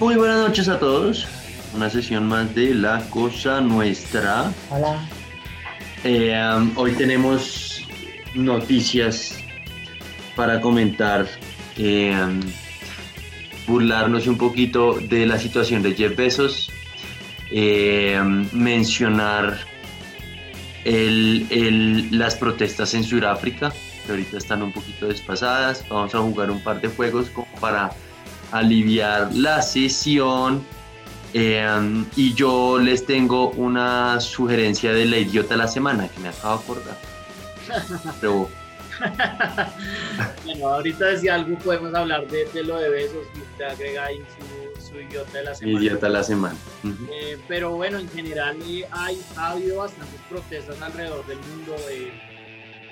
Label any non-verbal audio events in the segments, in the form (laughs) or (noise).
Muy buenas noches a todos. Una sesión más de La Cosa Nuestra. Hola. Eh, um, hoy tenemos noticias para comentar, eh, um, burlarnos un poquito de la situación de Jeff Bezos, eh, um, mencionar el- el- las protestas en Sudáfrica, que ahorita están un poquito despasadas. Vamos a jugar un par de juegos como para aliviar la sesión. Eh, y yo les tengo una sugerencia de la idiota de la semana que me acabo de acordar. Pero bueno, (laughs) ahorita si algo podemos hablar de, de lo de besos usted agrega ahí su, su idiota de la semana. idiota de la semana. Eh, pero bueno, en general eh, hay, ha habido bastantes protestas alrededor del mundo. eh,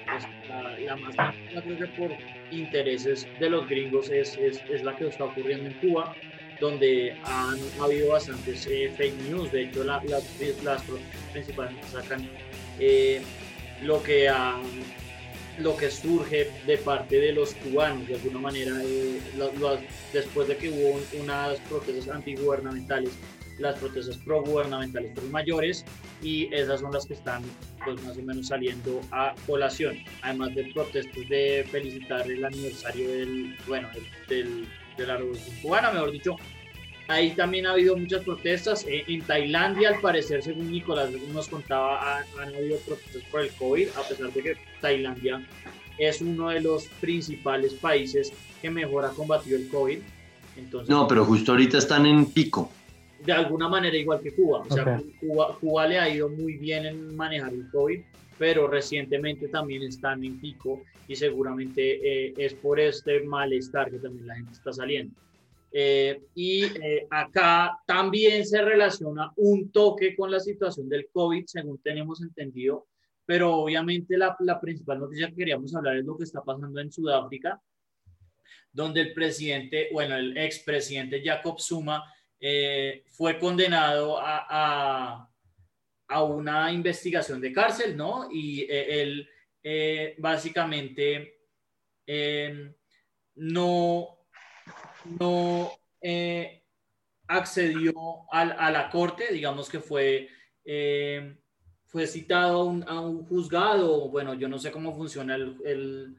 pues, la, la más creo que por intereses de los gringos es, es, es la que está ocurriendo en Cuba, donde han habido bastantes eh, fake news. De hecho, la- las, las principalmente sacan eh, lo que ha- lo que surge de parte de los cubanos, de alguna manera, eh, después de que hubo un- unas protestas antigubernamentales, las protestas progubernamentales fueron mayores y esas son las que están pues más o menos saliendo a colación, además de protestas de felicitar el aniversario del, bueno, del, de la revolución cubana, mejor dicho. Ahí también ha habido muchas protestas. Eh, en Tailandia, al parecer, según Nicolás nos contaba, ha- han habido protestas por el COVID, a pesar de que Tailandia es uno de los principales países que mejor ha combatido el COVID. Entonces, No, pero justo ahorita están en pico. De alguna manera igual que Cuba. O sea, Ok. Cuba, Cuba le ha ido muy bien en manejar el COVID, pero recientemente también están en pico y seguramente eh, es por este malestar que también la gente está saliendo. Eh, y eh, acá también se relaciona un toque con la situación del COVID, según tenemos entendido, pero obviamente la, la principal noticia que queríamos hablar es lo que está pasando en Sudáfrica, donde el presidente, bueno, el expresidente Jacob Zuma eh, fue condenado a, a, a una investigación de cárcel, ¿no? Y eh, él eh, básicamente no, no accedió al- a, la corte, digamos que fue, fue citado a un, a un juzgado, bueno, yo no sé cómo funciona el, el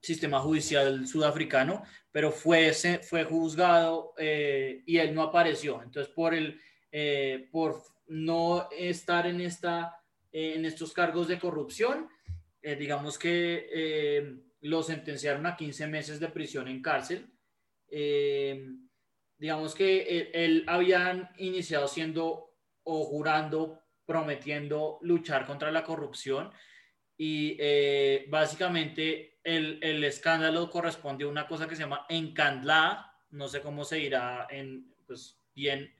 sistema judicial sudafricano, pero fue, fue juzgado eh, y él no apareció. Entonces, por, el, eh, por no estar en, esta, eh, en estos cargos de corrupción, eh, digamos que eh, lo sentenciaron a 15 meses de prisión en cárcel. Eh, digamos que él, él habían iniciado siendo o jurando, prometiendo luchar contra la corrupción y eh, básicamente el, el escándalo corresponde a una cosa que se llama encandlada, no sé cómo se dirá en, pues, bien.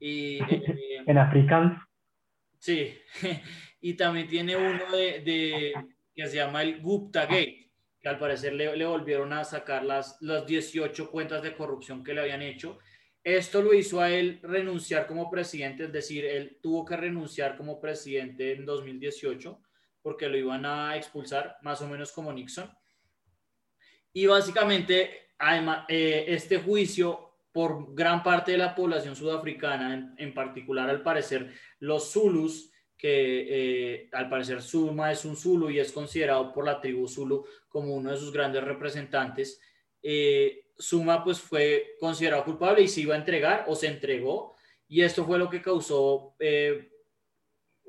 Y, (laughs) eh, En Afrikaans. sí, (laughs) y también tiene uno de, de- que se llama el Gupta Gate, que al parecer le, le volvieron a sacar las, las 18 cuentas de corrupción que le habían hecho. Esto lo hizo a él renunciar como presidente, es decir, él tuvo que renunciar como presidente en 2018 porque lo iban a expulsar, más o menos como Nixon. Y básicamente, además, eh, este juicio por gran parte de la población sudafricana, en, particular al parecer los Zulus, que eh, al parecer Zuma es un Zulu y es considerado por la tribu Zulu como uno de sus grandes representantes, eh, Zuma pues fue considerado culpable y se iba a entregar o se entregó y esto fue lo que causó eh,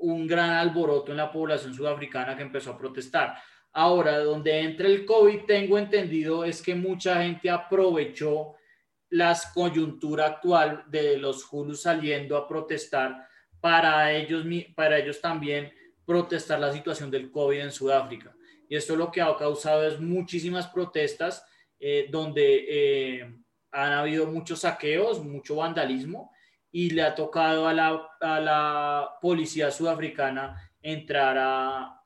un gran alboroto en la población sudafricana que empezó a protestar. Ahora, donde entra el COVID, tengo entendido, es que mucha gente aprovechó la coyuntura actual de los Zulus saliendo a protestar para ellos, para ellos también protestar la situación del COVID en Sudáfrica. Y esto lo que ha causado es muchísimas protestas eh, donde eh, han habido muchos saqueos, mucho vandalismo y le ha tocado a la, a la policía sudafricana entrar a,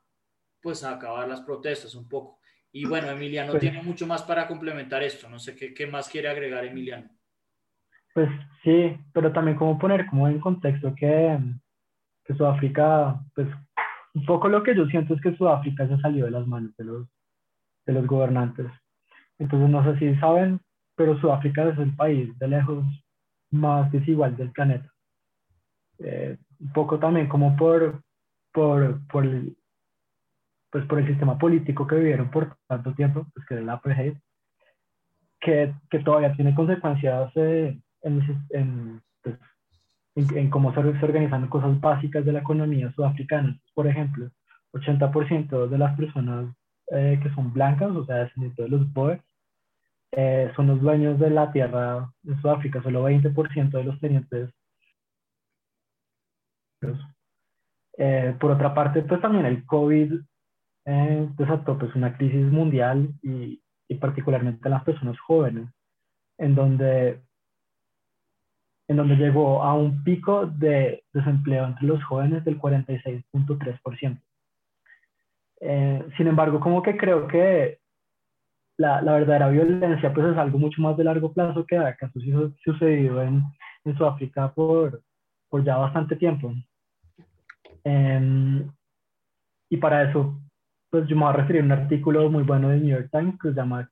pues, a acabar las protestas un poco. Y bueno, Emiliano Pues- tiene mucho más para complementar esto. No sé qué, qué más quiere agregar Emiliano. Pues sí, pero también como poner como en contexto que, que Sudáfrica, pues un poco lo que yo siento es que Sudáfrica se salió de las manos de los, de los gobernantes. Entonces no sé si saben, pero Sudáfrica es el país de lejos más desigual del planeta. Eh, un poco también como por, por, por, el, pues por el sistema político que vivieron por tanto tiempo, pues que es el apartheid, que, que todavía tiene consecuencias eh, en, en, pues, en, cómo se, organizan cosas básicas de la economía sudafricana. Por ejemplo, 80% de las personas eh, que son blancas, o sea, descendientes de los Boers, eh, son los dueños de la tierra en Sudáfrica, solo 20% de los tenientes. Eh, por otra parte, pues también el COVID desató pues una crisis mundial y, y particularmente en las personas jóvenes, en donde en donde llegó a un pico de desempleo entre los jóvenes del 46.3%. Eh, sin embargo, como que creo que la, la, verdadera violencia pues es algo mucho más de largo plazo que ha sucedido en, en Sudáfrica por, por ya bastante tiempo. Em, y para eso, pues yo me voy a referir a un artículo muy bueno de New York Times que se llama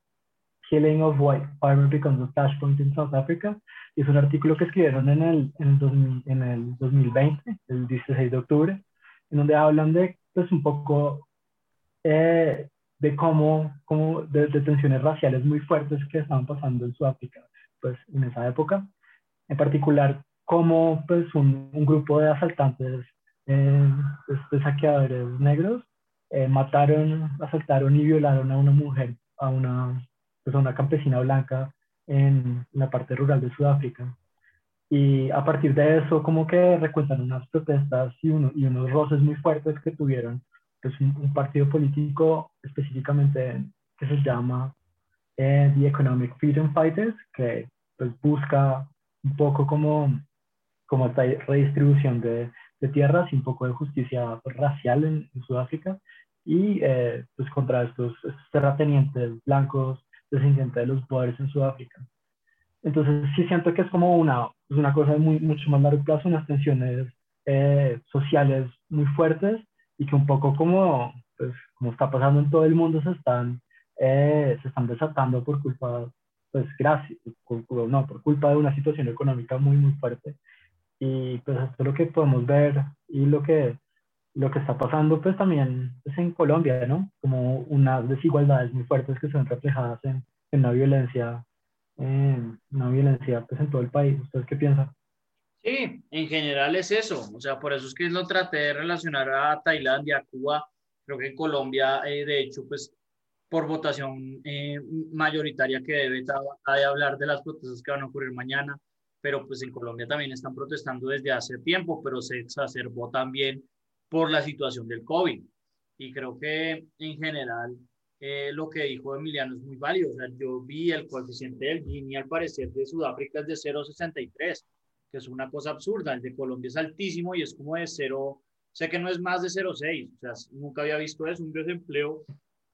Killing of White Farmer Becomes a Flashpoint in South Africa. Y es un artículo que escribieron en el, en el, en el 2020, el 16 de octubre, en donde hablan de, pues, un poco eh, de cómo, cómo de, tensiones raciales muy fuertes que estaban pasando en Sudáfrica, pues, en esa época. En particular, cómo, pues, un, un grupo de asaltantes, eh, pues, de saqueadores negros, eh, mataron, asaltaron y violaron a una mujer, a una pues, a una campesina blanca en la parte rural de Sudáfrica. Y a partir de eso, como que recuentan unas protestas y, uno, y unos roces muy fuertes que tuvieron pues, un, partido político específicamente que se llama eh, The Economic Freedom Fighters, que pues, busca un poco como, como esta redistribución de, tierras y un poco de justicia racial en, Sudáfrica y eh, pues contra estos, estos terratenientes blancos descendiente de los poderes en Sudáfrica. Entonces sí siento que es como una, una cosa de muy, mucho más largo plazo, unas tensiones eh, sociales muy fuertes y que un poco como, pues, como está pasando en todo el mundo se están, eh, se están desatando por culpa, pues gracias, no, por culpa de una situación económica muy, muy fuerte. Y pues esto es lo que podemos ver y lo que, lo que está pasando pues también es en Colombia, ¿no? Como unas desigualdades muy fuertes que ven reflejadas en, en una violencia, en una violencia pues en todo el país. ¿Ustedes qué piensan? Sí, en general es eso. O sea, por eso es que lo traté de relacionar a Tailandia, a Cuba. Creo que Colombia, eh, de hecho, pues por votación eh, mayoritaria que debe de hablar de las protestas que van a ocurrir mañana, pero pues en Colombia también están protestando desde hace tiempo, pero se exacerbó también por la situación del COVID. Y creo que en general eh, lo que dijo Emiliano es muy válido. O sea, yo vi el coeficiente del Gini al parecer de Sudáfrica es de 0,63, que es una cosa absurda. El de Colombia es altísimo y es como de 0, sé que no es más de 0,6. O sea, nunca había visto eso, un desempleo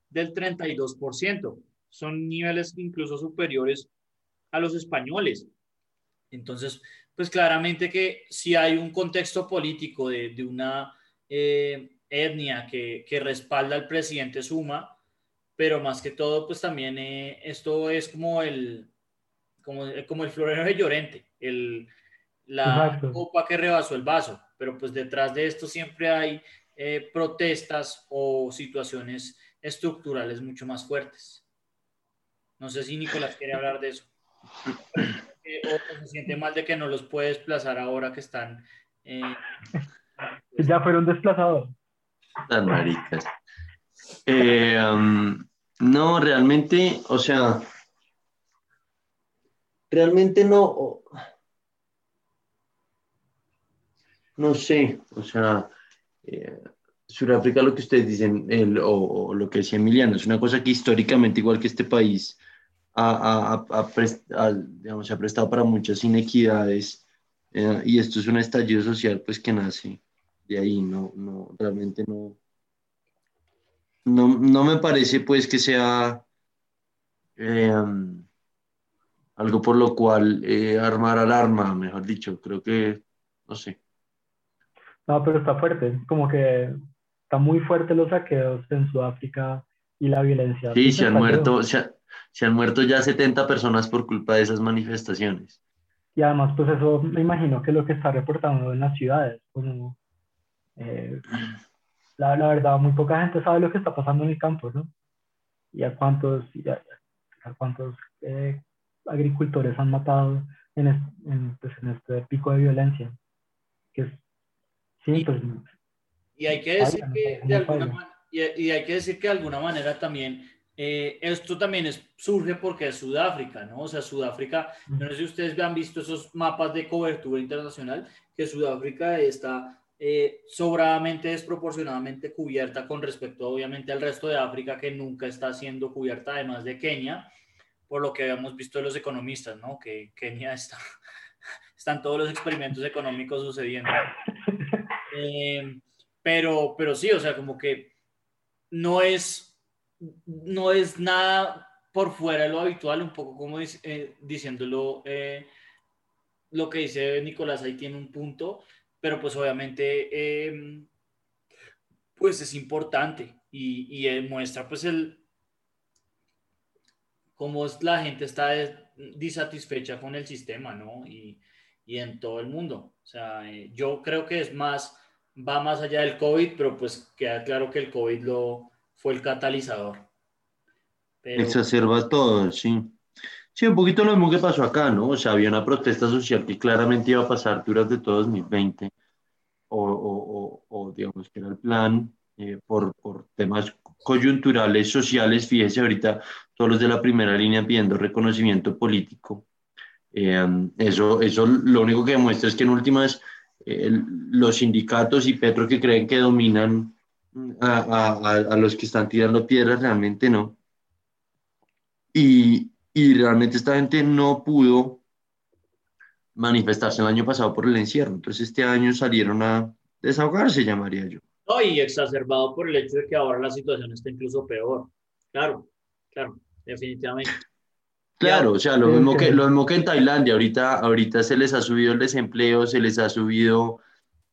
del 32%. Son niveles incluso superiores a los españoles. Entonces, pues claramente que si hay un contexto político de, de una eh, etnia que, que, respalda al presidente Suma, pero más que todo, pues también eh, esto es como el, como, como, el florero de Llorente, el, la copa que rebasó el vaso, pero pues detrás de esto siempre hay eh, protestas o situaciones estructurales mucho más fuertes. No sé si Nicolás quiere hablar de eso. (laughs) o se siente mal de que no los puede desplazar ahora que están ya fueron desplazados. Las maricas. Eh, um, no, realmente, o sea, realmente no. No sé, o sea, eh, Sudáfrica, lo que ustedes dicen, el, o, lo que decía Emiliano, es una cosa que históricamente, igual que este país, ha, digamos, se ha prestado para muchas inequidades, eh, y esto es un estallido social pues que nace de ahí, no, no, realmente no, no, no me parece pues que sea eh, algo por lo cual eh, armar alarma, mejor dicho, creo que, no sé. No, pero está fuerte, como que está muy fuerte los saqueos en Sudáfrica y la violencia. Sí, se han, muerto, se, se han muerto ya 70 personas por culpa de esas manifestaciones. y además, pues eso me imagino que es lo que está reportando en las ciudades, como eh, la, la, verdad, muy poca gente sabe lo que está pasando en el campo, ¿no? Y a cuántos, a, cuántos eh, agricultores han matado en, en, pues, en, este pico de violencia. Que es, sí, pues, y hay que decir que de alguna y, y, hay que decir que de alguna manera también eh, esto también es, surge porque es Sudáfrica, ¿no? O sea, Sudáfrica, no sé si ustedes han visto esos mapas de cobertura internacional, que Sudáfrica está eh, sobradamente, desproporcionadamente cubierta con respecto, obviamente, al resto de África, que nunca está siendo cubierta, además de Kenia, por lo que habíamos visto de los economistas, ¿no? Que Kenia está, (laughs) están todos los experimentos económicos sucediendo. (laughs) Eh, pero, pero sí, o sea, como que no es, no es nada por fuera de lo habitual, un poco como eh, diciéndolo, eh, lo que dice Nicolás ahí tiene un punto, pero pues obviamente em, pues es importante y, y muestra pues el cómo la gente está disatisfecha con el sistema, ¿no? Y en todo el mundo. O sea, eh, yo creo que es más va más allá del COVID, pero pues queda claro que el COVID lo, fue el catalizador. Exacerba todo, sí. Sí, un poquito lo mismo que pasó acá, ¿no? O sea, había una protesta social que claramente iba a pasar durante todo 2020, o, o, o digamos que era el plan eh, por, por temas coyunturales, sociales. Fíjese ahorita todos los de la primera línea pidiendo reconocimiento político. Eh, eso, eso lo único que demuestra es que en últimas los sindicatos y Petro que creen que dominan a, los que están tirando piedras, realmente no. Y, y, realmente esta gente no pudo manifestarse el año pasado por el encierro. Entonces este año salieron a desahogarse, llamaría yo. No, y exacerbado por el hecho de que ahora la situación está incluso peor. Claro, claro, definitivamente. Claro, o sea, lo mismo, que, lo mismo que en Tailandia, ahorita, ahorita se les ha subido el desempleo, se les ha subido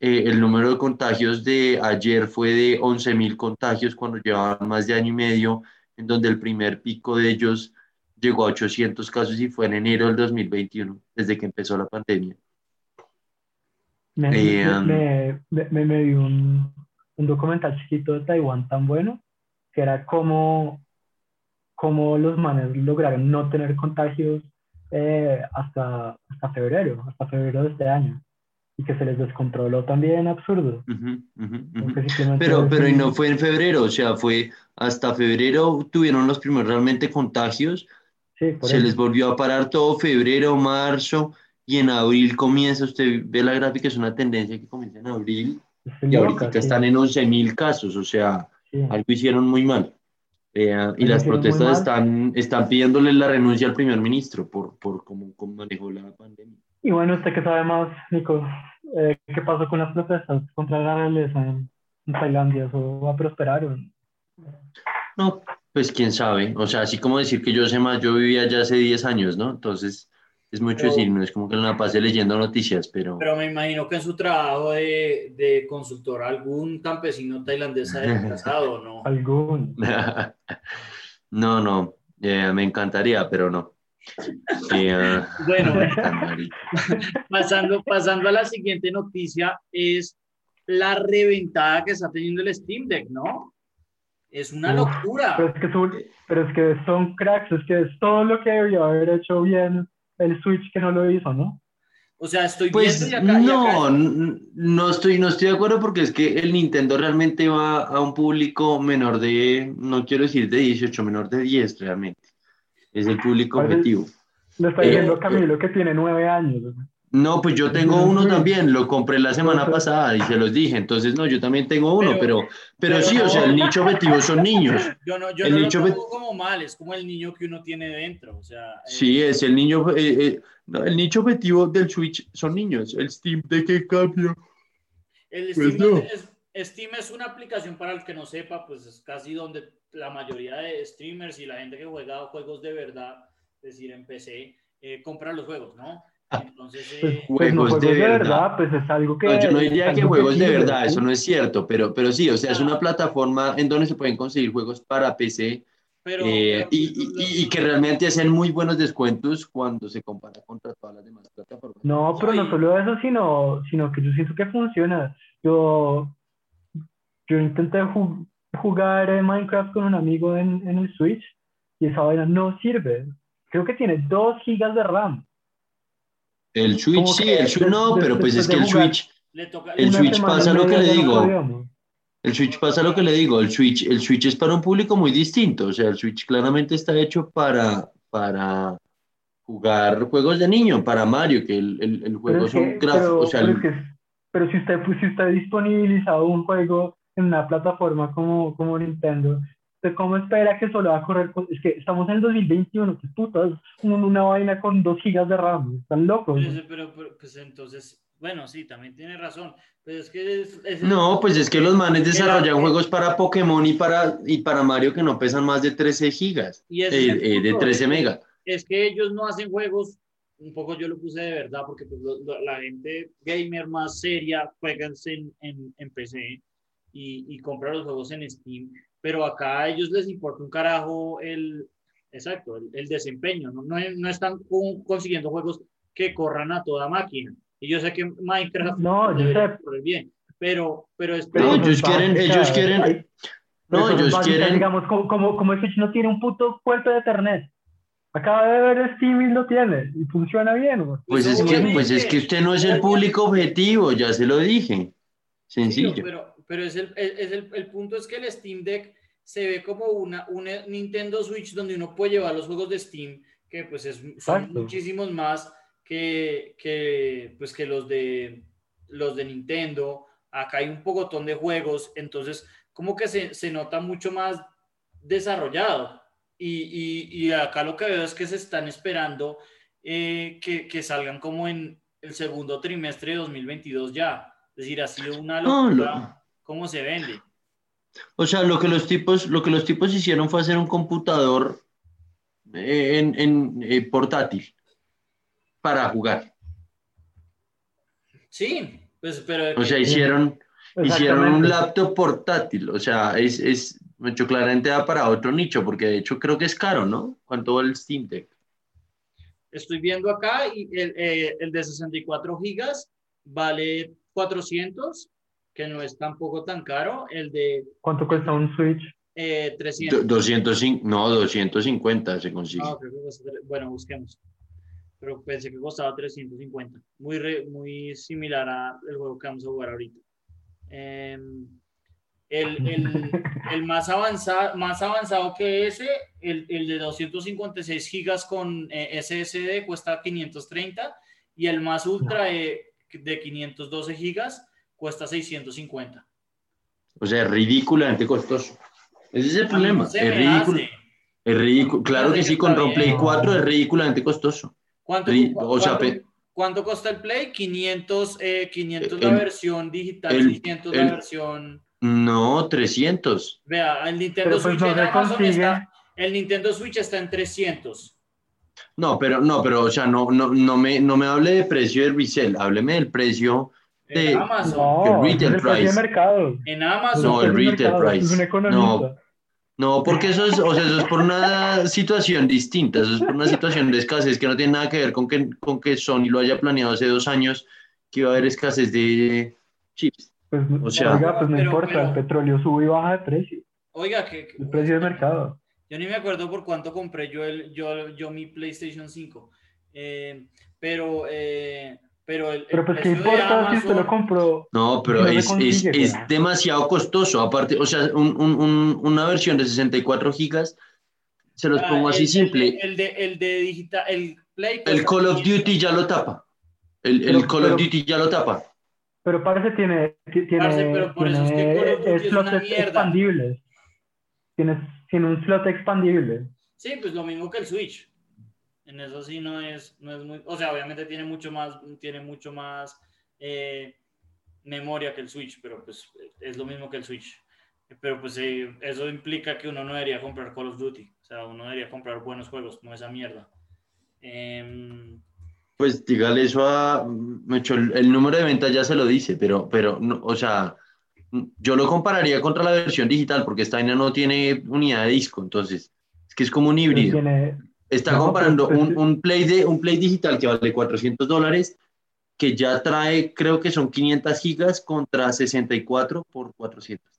eh, el número de contagios de ayer fue de 11 mil contagios cuando llevaban más de año y medio, en donde el primer pico de ellos llegó a 800 casos y fue en enero del 2021, desde que empezó la pandemia. Me, eh, me, me, me, un, un documental chiquito de Taiwán tan bueno, que era como cómo los manes lograron no tener contagios eh, hasta, hasta febrero, hasta febrero de este año. Y que se les descontroló también absurdo. Pero, pero y no fue en febrero, o sea, fue hasta febrero tuvieron los primeros realmente contagios. se les volvió a parar todo febrero, marzo, y en abril comienza, usted ve la gráfica, es una tendencia que comienza en abril, y ahorita están en 11 mil casos, o sea, algo hicieron muy mal. Eh, y las protestas están, están pidiéndole la renuncia al primer ministro por, por cómo, cómo manejó la pandemia. Y bueno, usted que sabe más, Nico, eh, ¿qué pasó con las protestas contra la realeza en, Tailandia? ¿Eso va a prosperar? O... No, pues quién sabe. O sea, así como decir que yo sé más, yo vivía ya hace 10 años, ¿no? Entonces, es mucho decir, no es como que no la pase leyendo noticias, pero... Pero me imagino que en su trabajo de, de consultor algún campesino tailandés ha desplazado, ¿no? (laughs) Algún. (laughs) no, no, eh, me encantaría, pero no. Eh, bueno, (laughs) pasando, pasando a la siguiente noticia, es la reventada que está teniendo el Steam Deck, ¿no? Es una locura. Pero es, que son, pero es que son cracks, es que es todo lo que debió haber hecho bien el Switch que no lo hizo, ¿no? O sea, estoy pues viendo y acá, no, no estoy, no estoy de acuerdo porque es que el Nintendo realmente va a un público menor de, no quiero decir de 18, menor de 10 realmente. Es el público objetivo. Lo está diciendo eh, Camilo que tiene 9 años. No, pues yo tengo uno también, lo compré la semana pasada y se los dije, entonces no, yo también tengo uno, pero, pero, sí, o sea, el nicho objetivo son niños. (laughs) Yo no, yo el no nicho lo pongo como mal, es como el niño que uno tiene dentro, o sea. Eh, sí, es el niño, eh, eh, el nicho objetivo del Switch son niños, el Steam de qué cambio. El pues Steam, es, Steam es una aplicación para el que no sepa, pues es casi donde la mayoría de streamers y la gente que juega juegos de verdad, es decir, en PC, compra los juegos, ¿no? Entonces, pues, eh, pues, juegos, de, verdad. pues es algo que... yo no diría que juegos de verdad, eso no es cierto, pero, pero sí, o sea, es una plataforma en donde se pueden conseguir juegos para PC Pero, Eh, pero- y, y- y que realmente hacen muy buenos descuentos cuando se compara contra todas las demás plataformas. No, pero no solo eso, sino, sino que yo siento que funciona. Yo, yo intenté ju- jugar eh, Minecraft con un amigo en, en el Switch y esa vaina no sirve. Creo que tiene 2 gigas de RAM. El Switch sí, el Switch no, pero pues es que el jugar Switch, el Switch pasa lo que le digo. podíamos. el Switch pasa lo que le digo, el Switch, el Switch es para un público muy distinto, o sea, el Switch claramente está hecho para, para jugar juegos de niño, para Mario, que el, el, el Pero juego es son que- pero- o sea, pero el- es que- pero si usted, pues, si usted ha disponibilizado un juego en una plataforma como, como Nintendo, ¿usted cómo espera que solo va a correr? con- Es que estamos en el 2021, qué putas, un- una vaina con 2 gigas de RAM, están locos. Pero, pero, pero, pues entonces, bueno, sí, también tiene razón. Pero es que es, es- no, pues es que los manes desarrollan que- juegos para Pokémon y para, y para Mario que no pesan más de 13 gigas, Y eh, eh, de punto, 13 es que- megas. es que ellos no hacen juegos, un poco yo lo puse de verdad, porque pues, lo- lo- la gente gamer más seria juega en, en, en PC y, y compra los juegos en Steam, pero acá a ellos les importa un carajo el, exacto, el, el desempeño, ¿no? No, no están con- consiguiendo juegos que corran a toda máquina. Y yo sé que Minecraft No, yo debería correr bien, pero, pero es No, Pero ellos quieren- ellos quieren- hay- No, pero son ellos quieren, Digamos, como, como, como Switch no tiene un puto puerto de Ethernet. Acaba de ver Steam y lo tiene, y funciona bien, pues es que, pues es que usted no es el público objetivo, ya se lo dije, Sí, sencillo. pero, pero es el, es- el, el punto es que el Steam Deck se ve como una, una Nintendo Switch donde uno puede llevar los juegos de Steam, que pues es, son Exacto. muchísimos más que, que, pues que los de, los de Nintendo. Acá hay un pocotón de juegos, entonces como que se, se nota mucho más desarrollado. Y, y, y acá lo que veo es que se están esperando eh, que, que salgan como en el segundo trimestre de 2022 ya. Es decir, ha sido una No, cómo se vende. O sea, lo que los tipos, lo que los tipos hicieron fue hacer un computador eh, en, en, eh, portátil para jugar. Sí, pues, pero O sea, hicieron, hicieron un laptop portátil. O sea, es, es mucho claramente da para otro nicho, porque de hecho creo que es caro, ¿no? ¿Cuánto vale el Steam Deck? estoy viendo acá y el, eh, el de 64 gigas vale 400, que no es tampoco tan caro. El de ¿Cuánto cuesta un Switch? eh, Do- 300. 205, no, 250 se consigue. Ah, creo que cuesta tre- bueno, busquemos. Pero pensé que costaba 350. Muy, re- muy similar al juego que vamos a jugar ahorita. Em, el, el, (laughs) el más, avanzado, más avanzado que ese, el, el de 256 gigas con eh, SSD cuesta 530 y el más ultra eh, de 512 gigas cuesta 650. O sea, es ridículamente costoso. Ese es el problema. No Es ridículo. hace. Es ridículo. Claro que sí, con Play bien. 4 es ridículamente costoso. ¿Cuánto, Ri- cu- o sea, cuánto- cuánto el Play? 500, eh, 500 la El- versión digital, el- 600 el- la versión... No, 300. Vea, el Nintendo pues Switch no Amazon consigue. está... El Nintendo Switch está en 300. No, pero no, pero o sea, no, no, no me, no me hable de precio de resell, hábleme del precio. En Sí. Amazon. No, el retail de price. mercado. En Amazon. No, el de retail mercado, price. Es un economista. No, porque eso es, o sea, eso es por una situación distinta, eso es por una situación de escasez que no tiene nada que ver con que, con que Sony lo haya planeado hace dos años, que iba a haber escasez de chips. Pues, O sea- oiga, pues no Pero- importa, pero- el petróleo sube y baja de precio. Oiga, que... El precio de mercado. Yo ni me acuerdo por cuánto compré yo, el, yo, yo mi PlayStation 5. Eh, pero, eh, pero el, Pero pues qué importa si usted lo compró. No, pero No es, es, es demasiado costoso. Aparte, o sea, un- un- un- una versión de 64 gigas, se los Ah, pongo así el- simple. El, de, el de digital, el Play. El Call of 500. Duty ya lo tapa. El, el Pero- Call of Duty ya lo tapa. Pero parece tiene, ti- tiene, Parce, pero por eso es que Call of Duty tiene es slots expandibles. Tiene, tiene un slot expandible. Sí, pues lo mismo que el Switch. En eso sí no es, no es muy, o sea, obviamente tiene mucho más, tiene mucho más eh, memoria que el Switch, pero pues es lo mismo que el Switch. Pero pues eh, eso implica que uno no debería comprar Call of Duty, o sea, uno debería comprar buenos juegos, no esa mierda. Em, Pues dígale eso a. Mecho, el, el número de ventas ya se lo dice, pero, pero no, o sea, yo lo compararía contra la versión digital, porque esta vaina no tiene unidad de disco, entonces que es como un híbrido. Está No, comprando pues, un, un Play de, un Play digital que vale 400 dólares, que ya trae, creo que son 500 gigas contra 64 por 400.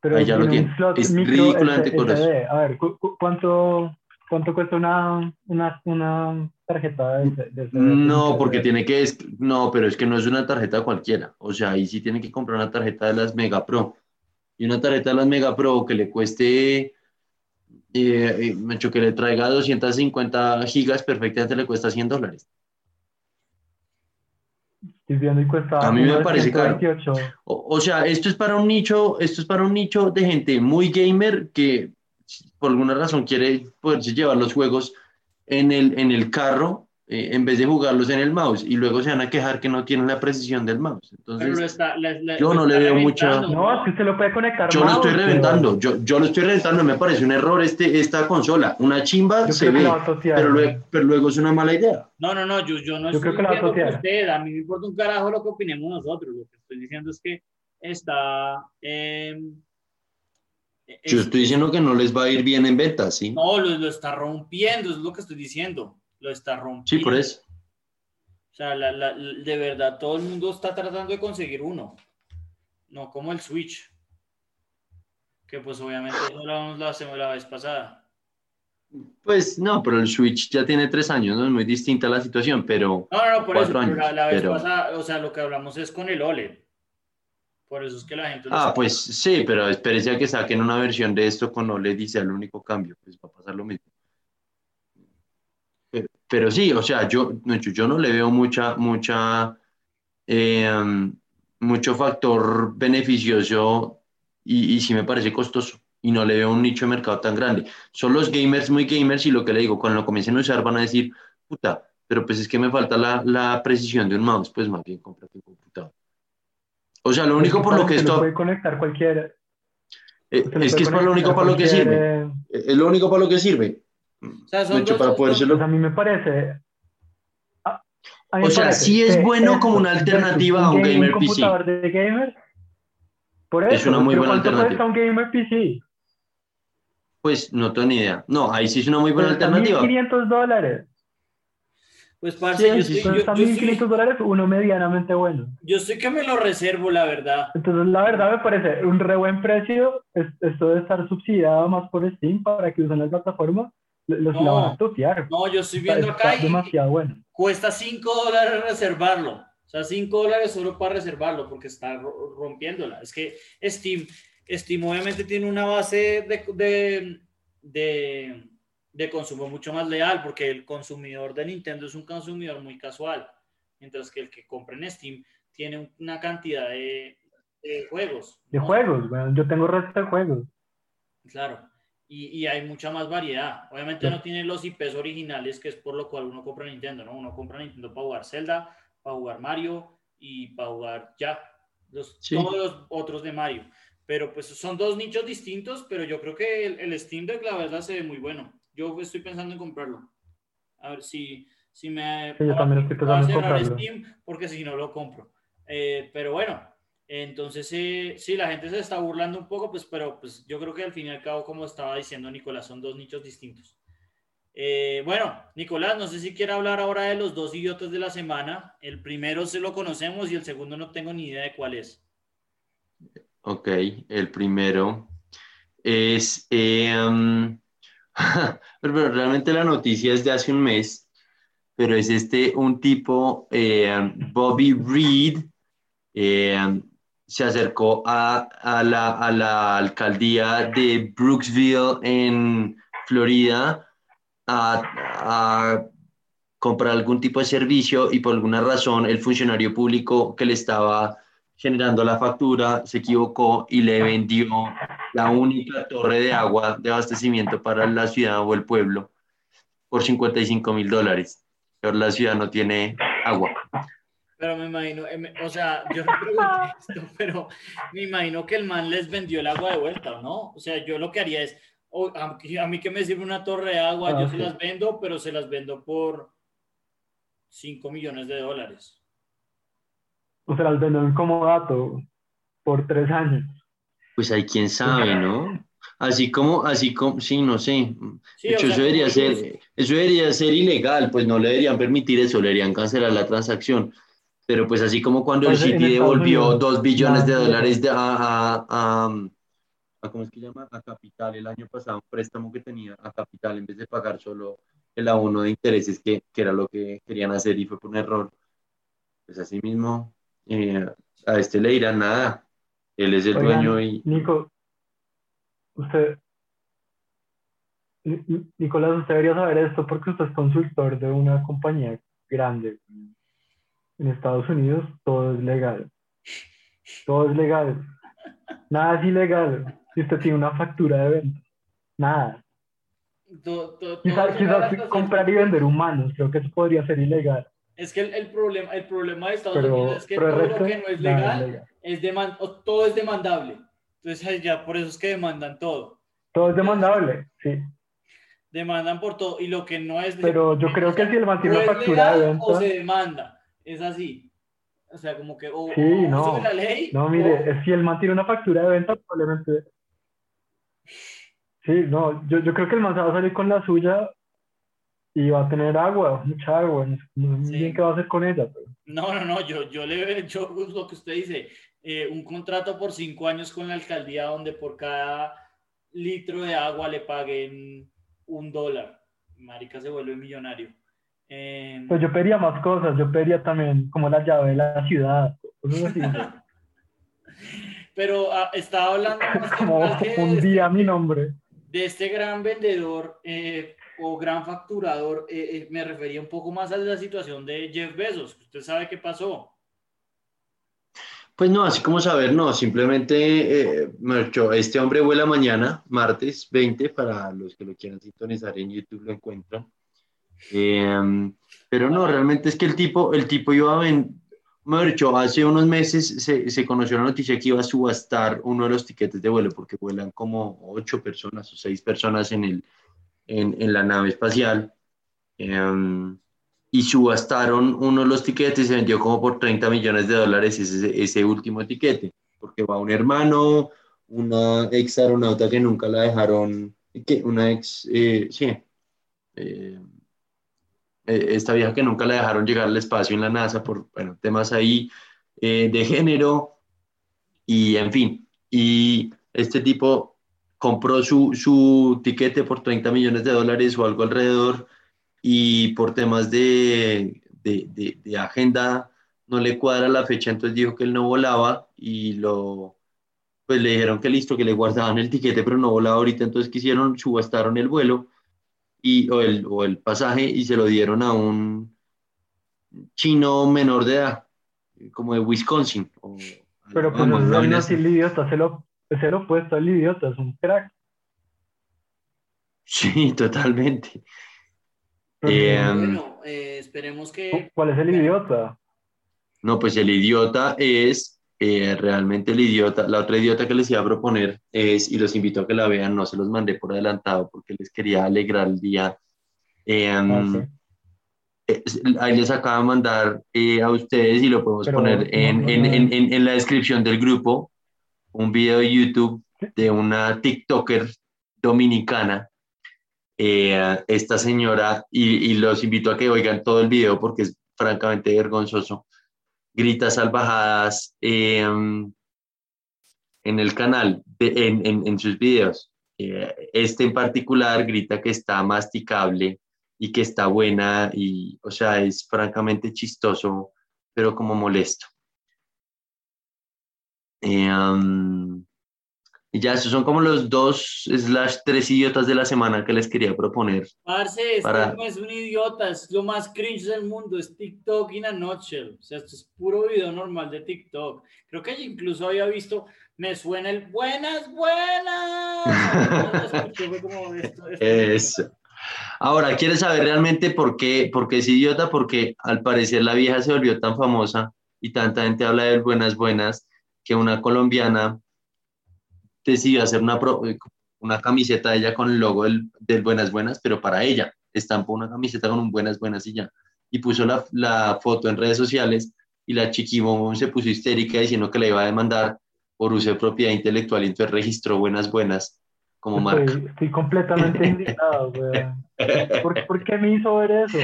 Pero Ahí ya lo tiene slot Es micro ridículamente SD. A ver, ¿cu- cu- ¿cuánto, cuánto cuesta una, una, una tarjeta de, de SD? No, porque tiene que, es- no, pero es que no es una tarjeta cualquiera. O sea, ahí sí tiene que comprar una tarjeta de las Mega Pro. Y una tarjeta de las Mega Pro que le cueste, eh, me que le traiga 250 gigas, perfectamente le cuesta 100 dólares. Estoy viendo y cuesta A mí me parece caro. 128. O, o sea, esto es para un nicho, esto es para un nicho de gente muy gamer que por alguna razón quiere poderse llevar los juegos en el, en el carro eh, en vez de jugarlos en el mouse y luego se van a quejar que no tienen la precisión del mouse. Pero lo Entonces, está, le- le- yo lo no le veo mucha- No, es que usted lo puede conectar yo lo mouse, estoy pero reventando, yo, yo lo estoy reventando, me parece un error este, esta consola. Una chimba Yo se ve, pero luego, pero luego es una mala idea. No, no, no, yo, yo no Yo estoy creo que la que usted, a mí me importa un carajo lo que opinemos nosotros, lo que estoy diciendo es que está... eh, Yo es- estoy diciendo que no les va a ir bien en ventas, ¿sí? No, lo, lo está rompiendo, es lo que estoy diciendo, lo está rompiendo. Sí, por eso. O sea, la- la- de verdad, todo el mundo está tratando de conseguir uno, no como el Switch, que pues obviamente no lo la, semana- la vez pasada. Pues no, pero el Switch ya tiene tres años, ¿no? Es muy distinta la situación, pero... No, no, no, por eso, pero la, años, la vez pero- pasada, o sea, lo que hablamos es con el OLED. Por eso es que la gente... Ah, pues sí, pero espérese a que saquen una versión de esto con OLED y sea el único cambio, pues va a pasar lo mismo. Pero, sí, o sea, yo, no, yo, no le veo mucha, mucha, eh, mucho factor beneficioso y, y sí me parece costoso y no le veo un nicho de mercado tan grande. Son los gamers muy gamers y lo que le digo, cuando lo comiencen a usar van a decir, puta, pero pues es que me falta la, la precisión de un mouse, pues más bien cómprate un computador. O sea, lo único por lo que esto... puede conectar cualquier... Eh, es que es para lo único para lo que sirve. Es lo único para lo que sirve. O sea, son De hecho, dos- para son- podérselo- Pues a mí me parece... a- a mí O me sea, parece sí es que bueno como una alternativa a un game- gamer PC. computador de gamer. Por eso, Es una muy buena ¿cuánto alternativa. un gamer PC? Pues no tengo ni idea. No, ahí sí es una muy buena Cuesta alternativa. 1.500 dólares. Pues, parce, Sí, yo, sí, estoy, yo, Cuesta yo estoy- 1.500 dólares uno medianamente bueno. yo estoy que me lo reservo, la verdad. Entonces, la verdad me parece un re buen precio. Es- Esto de estar subsidiado más por Steam para que usen la plataforma. Lo- Los No. la van a totear. No, yo estoy viendo está acá y demasiado bueno. cuesta 5 dólares reservarlo. O sea, 5 dólares solo para reservarlo porque está ro- rompiéndola. Es que Steam, Steam obviamente tiene una base de, de, de, de consumo mucho más leal porque el consumidor de Nintendo es un consumidor muy casual. Mientras que el que compra en Steam tiene una cantidad de, de juegos. De ¿no? juegos, bueno, yo tengo resto de juegos. Claro. Y, y hay mucha más variedad. Obviamente no tiene los IPs originales, que es por lo cual uno compra Nintendo, ¿no? Uno compra Nintendo para jugar Zelda, para jugar Mario y para jugar ya los, Sí. todos los otros de Mario. Pero pues son dos nichos distintos, pero yo creo que el, el Steam Deck la verdad se ve muy bueno. Yo estoy pensando en comprarlo. A ver si, si me... Sí, yo también estoy pensando en comprarlo. Steam, porque si no lo compro. Eh, pero bueno, entonces, eh, sí, la gente se está burlando un poco, pues, pero pues yo creo que al fin y al cabo, como estaba diciendo Nicolás, son dos nichos distintos. Eh, bueno, Nicolás, no sé si quiere hablar ahora de los dos idiotas de la semana. El primero se lo conocemos y el segundo no tengo ni idea de cuál es. Ok, el primero es... (laughs) pero, pero realmente la noticia es de hace un mes, pero es este, un tipo, eh, Bobby Reed, eh, se acercó a, a la, a la alcaldía de Brooksville en Florida a, a comprar algún tipo de servicio y por alguna razón el funcionario público que le estaba generando la factura se equivocó y le vendió la única torre de agua de abastecimiento para la ciudad o el pueblo por 55 mil dólares. Pero la ciudad no tiene agua. Pero me imagino, me- o sea, yo no pregunté (laughs) esto, pero me imagino que el man les vendió el agua de vuelta, ¿no? O sea, yo lo que haría es, o- a, a mí que me sirve una torre de agua, Ah, yo se las vendo, pero se las vendo por 5 millones de dólares. O sea, las venden como dato por tres años. Pues hay quien sabe, ¿no? Así como, así como, sí, no sé. de hecho, eso, debería ser, eso debería ser ilegal, pues no le deberían permitir eso, le deberían cancelar la transacción. Pero pues así como cuando el pues, City devolvió dos billones de dólares de, a, a, ¿cómo es que llama? A Capital el año pasado, un préstamo que tenía a Capital en vez de pagar solo el abono de intereses, que, que era lo que querían hacer y fue por un error. Pues así mismo, eh, a este le dirán nada. Él es el dueño y... Nico, usted, Nicolás, usted debería saber esto porque usted es consultor de una compañía grande. En Estados Unidos todo es legal. Todo es legal. Nada es ilegal. Si usted tiene una factura de venta. Nada. quizás comprar y vender humanos, creo que eso podría ser ilegal. Es que el, problema, el problema de Estados Unidos es que todo lo que no es legal, es, todo es demandable. Entonces ya por eso es que demandan todo. Todo es demandable, sí. Demandan por todo y lo que no es... Pero yo creo que si él mantiene una factura de venta... O se demanda, es así. O sea, como que o, sí, no, la ley. No, mire, si él mantiene una factura de venta, probablemente... Sí, no, yo, yo creo que el man va a salir con la suya y va a tener agua, mucha agua. No sé bien qué va a hacer con ella. No, no, no, yo, yo le (laughs) veo lo que usted dice, eh, un contrato por cinco años con la alcaldía donde por cada litro de agua le paguen un dólar. Marica se vuelve millonario. Pues yo pediría más cosas, yo pediría también como la llave de la ciudad. (laughs) Pero ah, estaba hablando como un día mi nombre. De este gran vendedor eh, o gran facturador, eh, me refería un poco más a la situación de Jeff Bezos. Usted sabe qué pasó. Pues no, así como saber, no, simplemente, eh, este hombre vuela mañana, martes 20, para los que lo quieran sintonizar en YouTube lo encuentran. Em, pero no, realmente es que el tipo, el tipo iba a dicho, hace unos meses se, se, conoció la noticia que iba a subastar uno de los tiquetes de vuelo, porque vuelan como ocho personas o seis personas en, el, en, en la nave espacial. Eh, y subastaron uno de los tiquetes se vendió como por 30 millones de dólares ese, ese último tiquete, porque va un hermano, una ex aeronauta que nunca la dejaron, que una ex, eh, sí, eh, eh, esta vieja que nunca la dejaron llegar al espacio en la NASA por, bueno, temas ahí de género y en fin, y este tipo compró su, su tiquete por 30 millones de dólares o algo alrededor y por temas de, de, de, agenda no le cuadra la fecha, entonces dijo que él no volaba y lo, pues le dijeron que listo, que le guardaban el tiquete, pero no volaba ahorita, entonces quisieron, subastaron el vuelo y, o, el, o el pasaje y se lo dieron a un chino menor de edad, como de Wisconsin. pero pues no, es el idiota, se lo, se lo puesto al idiota, es un crack. Sí, (laughs) totalmente. Eh, bueno, eh, esperemos que... ¿Cuál es el idiota? No, pues el idiota es eh, realmente el idiota. La otra idiota que les iba a proponer es, y los invito a que la vean, no se los mandé por adelantado porque les quería alegrar el día. Ah, ahí les acabo de mandar a ustedes y lo podemos poner en, en, en, en, la descripción del grupo, un video de YouTube de una TikToker dominicana eh, esta señora, y, los invito a que oigan todo el video porque es francamente vergonzoso, grita salvajadas em, en el canal, en, sus videos. Eh, este en particular grita que está masticable y que está buena y, o sea, es francamente chistoso, pero como molesto. Eh, y ya, esos son como los dos slash tres idiotas de la semana que les quería proponer. Parce, este no es un idiota, es lo más cringe del mundo, es TikTok in a nutshell. O sea, esto es puro video normal de TikTok. Creo que incluso había visto, me suena el buenas, buenas. (laughs) Eso. Ahora, ¿quieres saber realmente por qué, por qué es idiota? Porque al parecer la vieja se volvió tan famosa y tanta gente habla de buenas, buenas, que una colombiana decidió hacer una, una camiseta de ella con el logo del, Buenas Buenas, pero para ella. Estampó una camiseta con un Buenas Buenas y ya. Y puso la, la foto en redes sociales y la chiquimón se puso histérica diciendo que le iba a demandar por uso de propiedad intelectual y entonces registró Buenas Buenas como marca. Estoy, estoy completamente indignado, weón. ¿Por, por qué me hizo ver eso?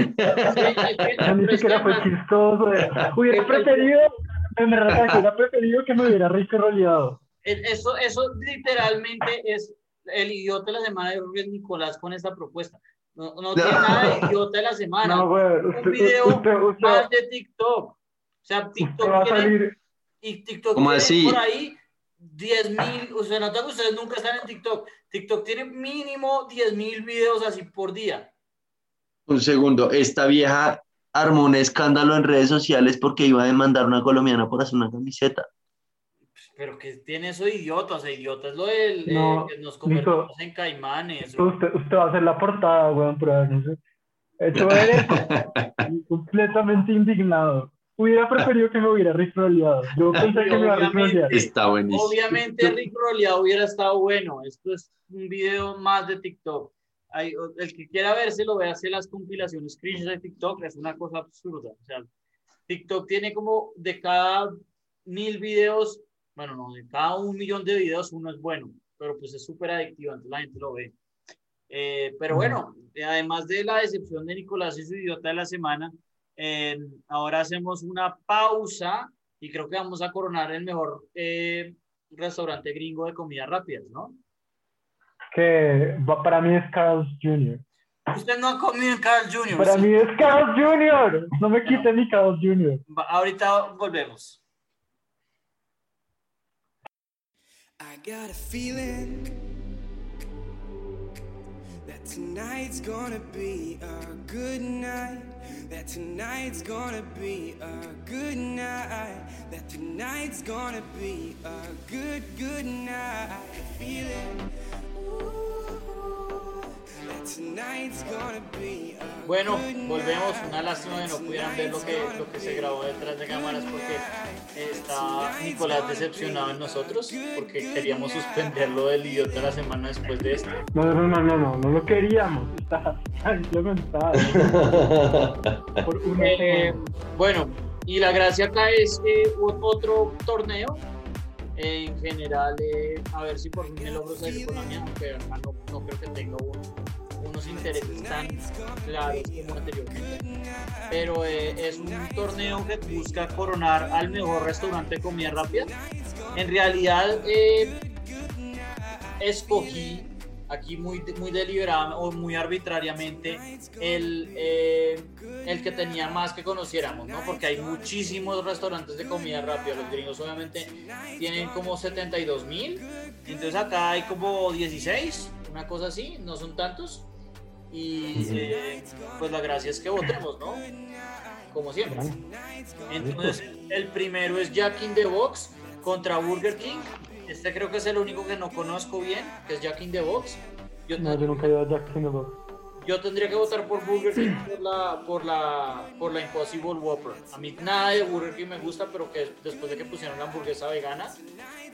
No, ni siquiera fue chistoso. Hubiera preferido, me retracto, hubiera preferido que me hubiera rico roleado. El- Eso, eso literalmente es el idiota de la semana de Rubén Nicolás con esta propuesta. No, no tiene nada de idiota de la semana. No, un usted, video usted, usted, más de TikTok. O sea, TikTok a tiene, y TikTok ¿Cómo tiene así? por ahí 10 mil, o sea, nota que ustedes nunca están en TikTok. TikTok tiene mínimo 10 mil videos así por día. Un segundo, esta vieja armó un escándalo en redes sociales porque iba a demandar a una colombiana por hacer una camiseta. Pero que tiene eso de idiota, o sea, idiota es lo del eh, No, que nos convertimos en caimanes. Usted, usted va a hacer la portada, weón, hecho ver eso. Y completamente indignado. Hubiera preferido que me hubiera ritroleado. Yo (laughs) pensé que me iba a ritrolear. Está buenísimo. Obviamente Rick Roleado hubiera estado bueno. Esto es un video más de TikTok. Hay- el que quiera verse lo ve hacer las compilaciones screenshots de TikTok. Es una cosa absurda. O sea, TikTok tiene como de cada mil videos, bueno, no, de cada un millón de videos uno es bueno, pero pues es súper adictivo, entonces la gente lo ve. Eh, pero bueno, eh, además de la decepción de Nicolás y su idiota de la semana, eh, ahora hacemos una pausa y creo que vamos a coronar el mejor eh, restaurante gringo de comidas rápidas, ¿no? Que para mí es Carl's Jr. Usted no ha comido en Carl Jr. Para sí. mí es Carl's Jr. No me quite mi Carl's Jr. Ahorita volvemos. I got a feeling that tonight's gonna be a good night. That tonight's gonna be a good night. That tonight's gonna be a good, good night. Feeling. ooh, Bueno, good volvemos. Una lástima de no pudieran ver lo que, lo que se grabó detrás de cámaras porque está Nicolás decepcionado en nosotros porque queríamos suspender lo del idiota la semana después de esto. No, no, no, no, no, no lo queríamos. Está, está implementado. Por una Eh, bueno, y la gracia acá es que ot- otro torneo. eh, en general, eh, a ver si por fin me logro salir con la mía, aunque no, no creo que tenga un- unos intereses tan claros como anteriormente. Pero eh, es un torneo que busca coronar al mejor restaurante de comida rápida. En realidad, eh, escogí aquí muy, muy deliberadamente o muy arbitrariamente el, eh, el que tenía más que conociéramos, ¿no? Porque hay muchísimos restaurantes de comida rápida. Los gringos obviamente tienen como 72 mil. Entonces acá hay como 16, una cosa así, no son tantos. Y eh, pues la gracia es que votemos, ¿no? Como siempre. Entonces el primero es Jack in the Box contra Burger King. Este creo que es el único que no conozco bien, que es Jack in the Box. Yo, No, yo nunca he ido a Jack in the Box. Yo tendría que votar por Burger King por la, por la, por la Impossible Whopper. A mí nada de Burger King me gusta, pero que después de que pusieron la hamburguesa vegana,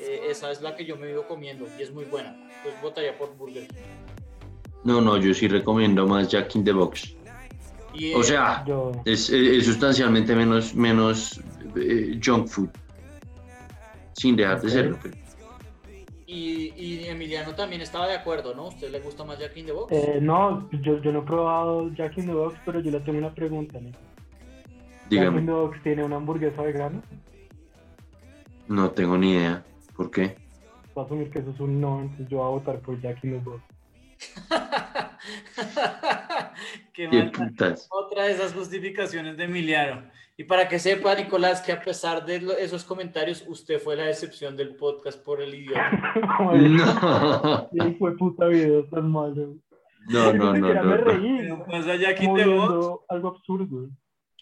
eh, esa es la que yo me vivo comiendo y es muy buena. Entonces votaría por Burger King. No, no, yo sí recomiendo más Jack in the Box. Y, O eh, sea, Yo, es, es sustancialmente menos, menos eh, junk food. Sin dejar de serlo. pero- y, y Emiliano también estaba de acuerdo, ¿no? ¿Usted le gusta más Jack in the Box? eh, no, yo, yo no he probado Jack in the Box, pero yo le tengo una pregunta. ¿no? Jack in Dígame, the Box tiene una hamburguesa vegana. no tengo ni idea. ¿Por qué? Voy a asumir que eso es un no, entonces yo voy a votar por Jack in the Box. (laughs) Qué ¿Qué mal-? Otra de esas justificaciones de Emiliano. Y para que sepa, Nicolás, que a pesar de lo- esos comentarios, usted fue la excepción del podcast por el idioma. (laughs) No, fue puta video tan malo. no, no, no. me no. reí. ¿no? Box. viendo algo absurdo.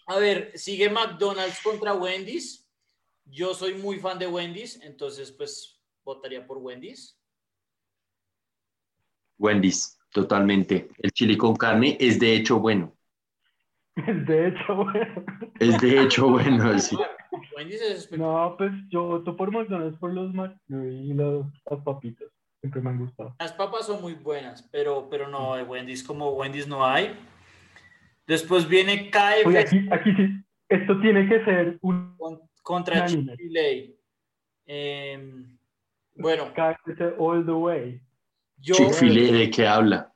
A ver, sigue McDonald's contra Wendy's. Yo soy muy fan de Wendy's, entonces pues votaría por Wendy's. Wendy's, totalmente. El chili con carne es de hecho bueno. (laughs) De hecho, bueno. Es de hecho (laughs) bueno, sí. Wendy's es espectacular. No, pues yo voto por McDonald's por los Mac y los, las papitas. Siempre me han gustado. Las papas son muy buenas, pero, pero no, de Wendy's como Wendy's no hay. Después viene KFC Oye, aquí, aquí sí. Esto tiene que ser un con- contra. Chick-fil-A. Em, bueno, KFC all the way. Yo, Chick-fil-A, ¿de qué habla?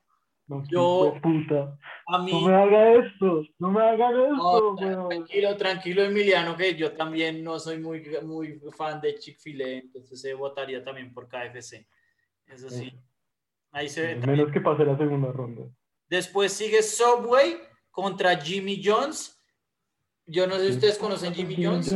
No, Yo- puta. a mí, No me haga esto, no me haga esto, tranquilo, tranquilo, Emiliano, que yo también no soy muy, muy fan de Chick-fil-A, entonces eh, votaría también por KFC. Eso sí. Ahí se ve. también. Menos que pase la segunda ronda. Después sigue Subway contra Jimmy Jones. Yo no sé si ustedes conocen Jimmy Jones.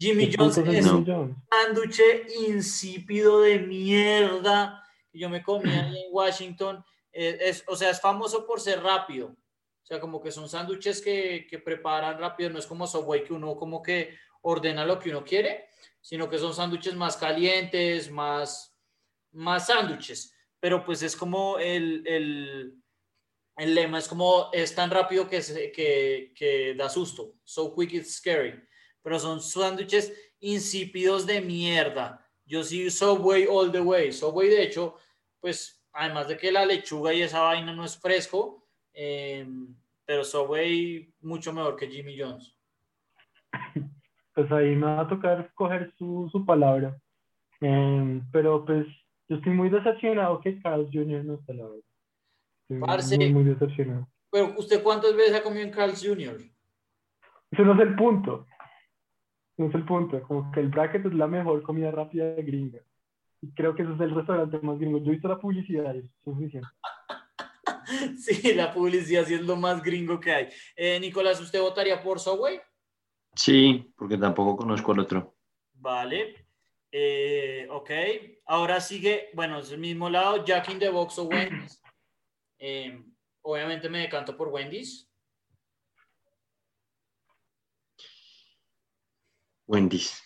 Jimmy ¿Qué Jones es es No. un sándwich insípido de mierda que yo me comía en Washington. Eh, es, o sea, es famoso por ser rápido. O sea, como que son sándwiches que, que preparan rápido. No es como Subway que uno como que ordena lo que uno quiere, sino que son sándwiches más calientes, más, más sándwiches. Pero pues es como el, el, el lema, es como es tan rápido que, que, que da susto. So quick it's scary pero son sándwiches insípidos de mierda. Yo sí Subway all the way. Subway, de hecho, pues además de que la lechuga y esa vaina no es fresco, eh, pero Subway mucho mejor que Jimmy Jones. Pues ahí me va a tocar coger su, su palabra. Eh, pero pues yo estoy muy decepcionado que Carl Jr. no esté la verdad. Estoy Parce. muy, muy decepcionado. Pero ¿usted cuántas veces ha comido en Carl's Jr.? Ese no es el punto. No es el punto. Como que el bracket es la mejor comida rápida de gringa. Y creo que ese es el restaurante más gringo. Yo he visto la publicidad es suficiente. (laughs) Sí, la publicidad sí es lo más gringo que hay. Eh, Nicolás, ¿usted votaría por Subway? Sí, porque tampoco conozco al otro. Vale. Eh, ok. Ahora sigue, bueno, es el mismo lado, Jack in the Box o Wendy's. (clears throat) Eh, obviamente me decanto por Wendy's. Wendy's.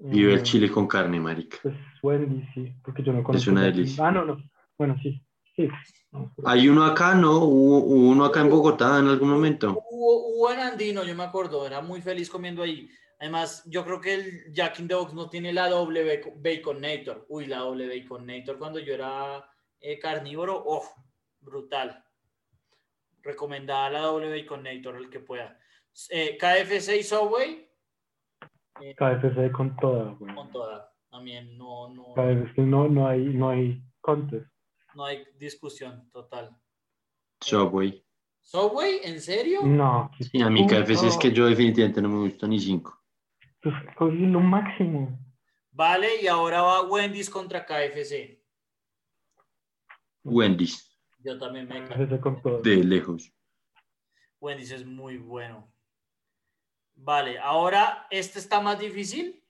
Vive el Eh, chile con carne, marica. Pues Wendy, sí, porque yo no conozco. una Jack in- delicia. Ah, no, no. Bueno, sí. Sí. No, pero- Hay uno acá, ¿no? Hubo, hubo uno acá en Bogotá en algún momento. Hubo, hubo en Andino, yo me acuerdo, era muy feliz comiendo ahí. Además, yo creo que el Jack in the Box no tiene la doble baco- Baconator. Uy, la doble Baconator cuando yo era eh, carnívoro, oh, brutal. Recomendada la doble Baconator, el que pueda. Eh, KFC y Subway, eh, KFC con toda, güey. con toda. También no, no, KFC no, no hay, no hay contest. no hay discusión total. Subway. ¿Subway? ¿En serio? No. Sí, a mí. KFC es que yo definitivamente no me gusta ni cinco. Pues cogí lo máximo. Vale, y ahora va Wendy's contra KFC. Wendy's, Yo también me KFC con todo. de lejos. Wendy's es muy bueno. Vale, ahora este está más difícil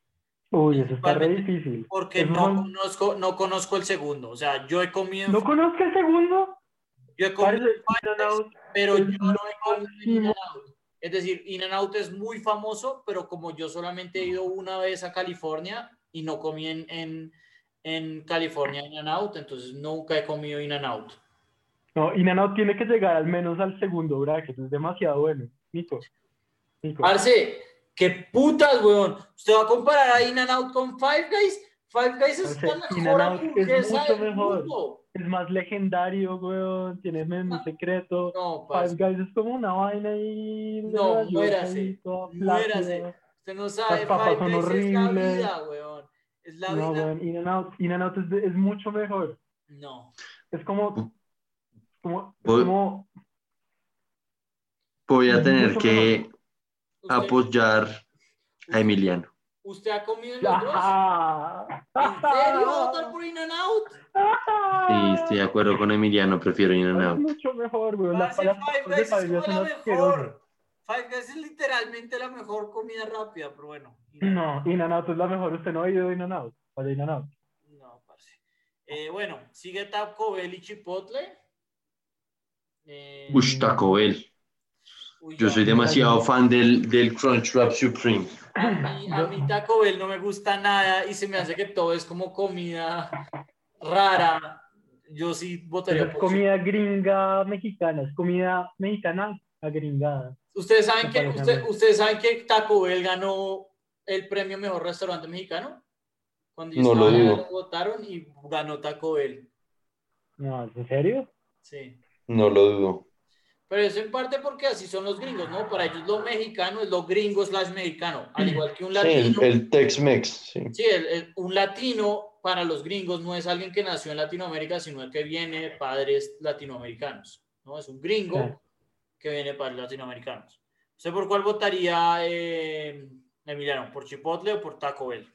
Uy, eso está re difícil. porque no conozco, no conozco el segundo. O sea, yo he comido, ¿No conozco el segundo? yo he comido Parece pero es yo no he comido máximo. In-N-Out. Es decir, In-N-Out es muy famoso, pero como yo solamente he ido una vez a California y no comí en, en, en California In-N-Out, entonces nunca he comido In-N-Out. No, In-N-Out tiene que llegar al menos al segundo bracket. Es demasiado bueno. Nico. Nico. Parce, qué putas, weón. ¿Usted va a comparar a In-N-Out con Five Guys? Five Guys es la mejor es mucho mejor. mundo. Es más legendario, weón. Tiene menú secreto. No, Five Guys es como una vaina ahí. No, muérase, muérase. usted no sabe, Las papas Five son Guys es la horribles. vida, weón. Es la No, vida. weón. In-N-Out In-N-Out es, de- es mucho mejor. No. Es como. como, Voy- como Voy a tener que ¿Usted, apoyar a Emiliano. ¿Usted ha comido en los dos? ¿En serio va a votar por In-N-Out? Sí, estoy de acuerdo con Emiliano, prefiero Es In-N-Out. mucho mejor, weón. Las Parce, las Five Guys es como la mejor. Five Guys es literalmente la mejor comida rápida, pero bueno. No, In-N-Out es la mejor. Usted no ha ido a In-N-Out. Vaya In-N-Out. No, parce. Eh, bueno, sigue Taco Bell y Chipotle. Eh, Taco Bell. Yo soy demasiado fan del, del Crunchwrap Supreme. A mí, a mí Taco Bell no me gusta nada y se me hace que todo es como comida rara. Yo sí votaría por comida gringa mexicana. Es comida mexicana agringada. ¿Ustedes saben, que, usted-. ¿Ustedes saben que Taco Bell ganó el premio Mejor Restaurante Mexicano? Cuando yo No lo estaba lo votaron y ganó Taco Bell. No, ¿en serio? Sí. No lo dudo. Pero es en parte porque así son los gringos, ¿no? Para ellos lo mexicano es lo gringo slash mexicano, al igual que un Sí, el, latino. el Tex-Mex, sí. Sí, el- el- un latino para los gringos no es alguien que nació en Latinoamérica, sino el que viene de padres latinoamericanos, ¿no? Es un gringo Sí. que viene de padres latinoamericanos. ¿Usted por cuál votaría, eh, Emiliano? ¿Por Chipotle o por Taco Bell?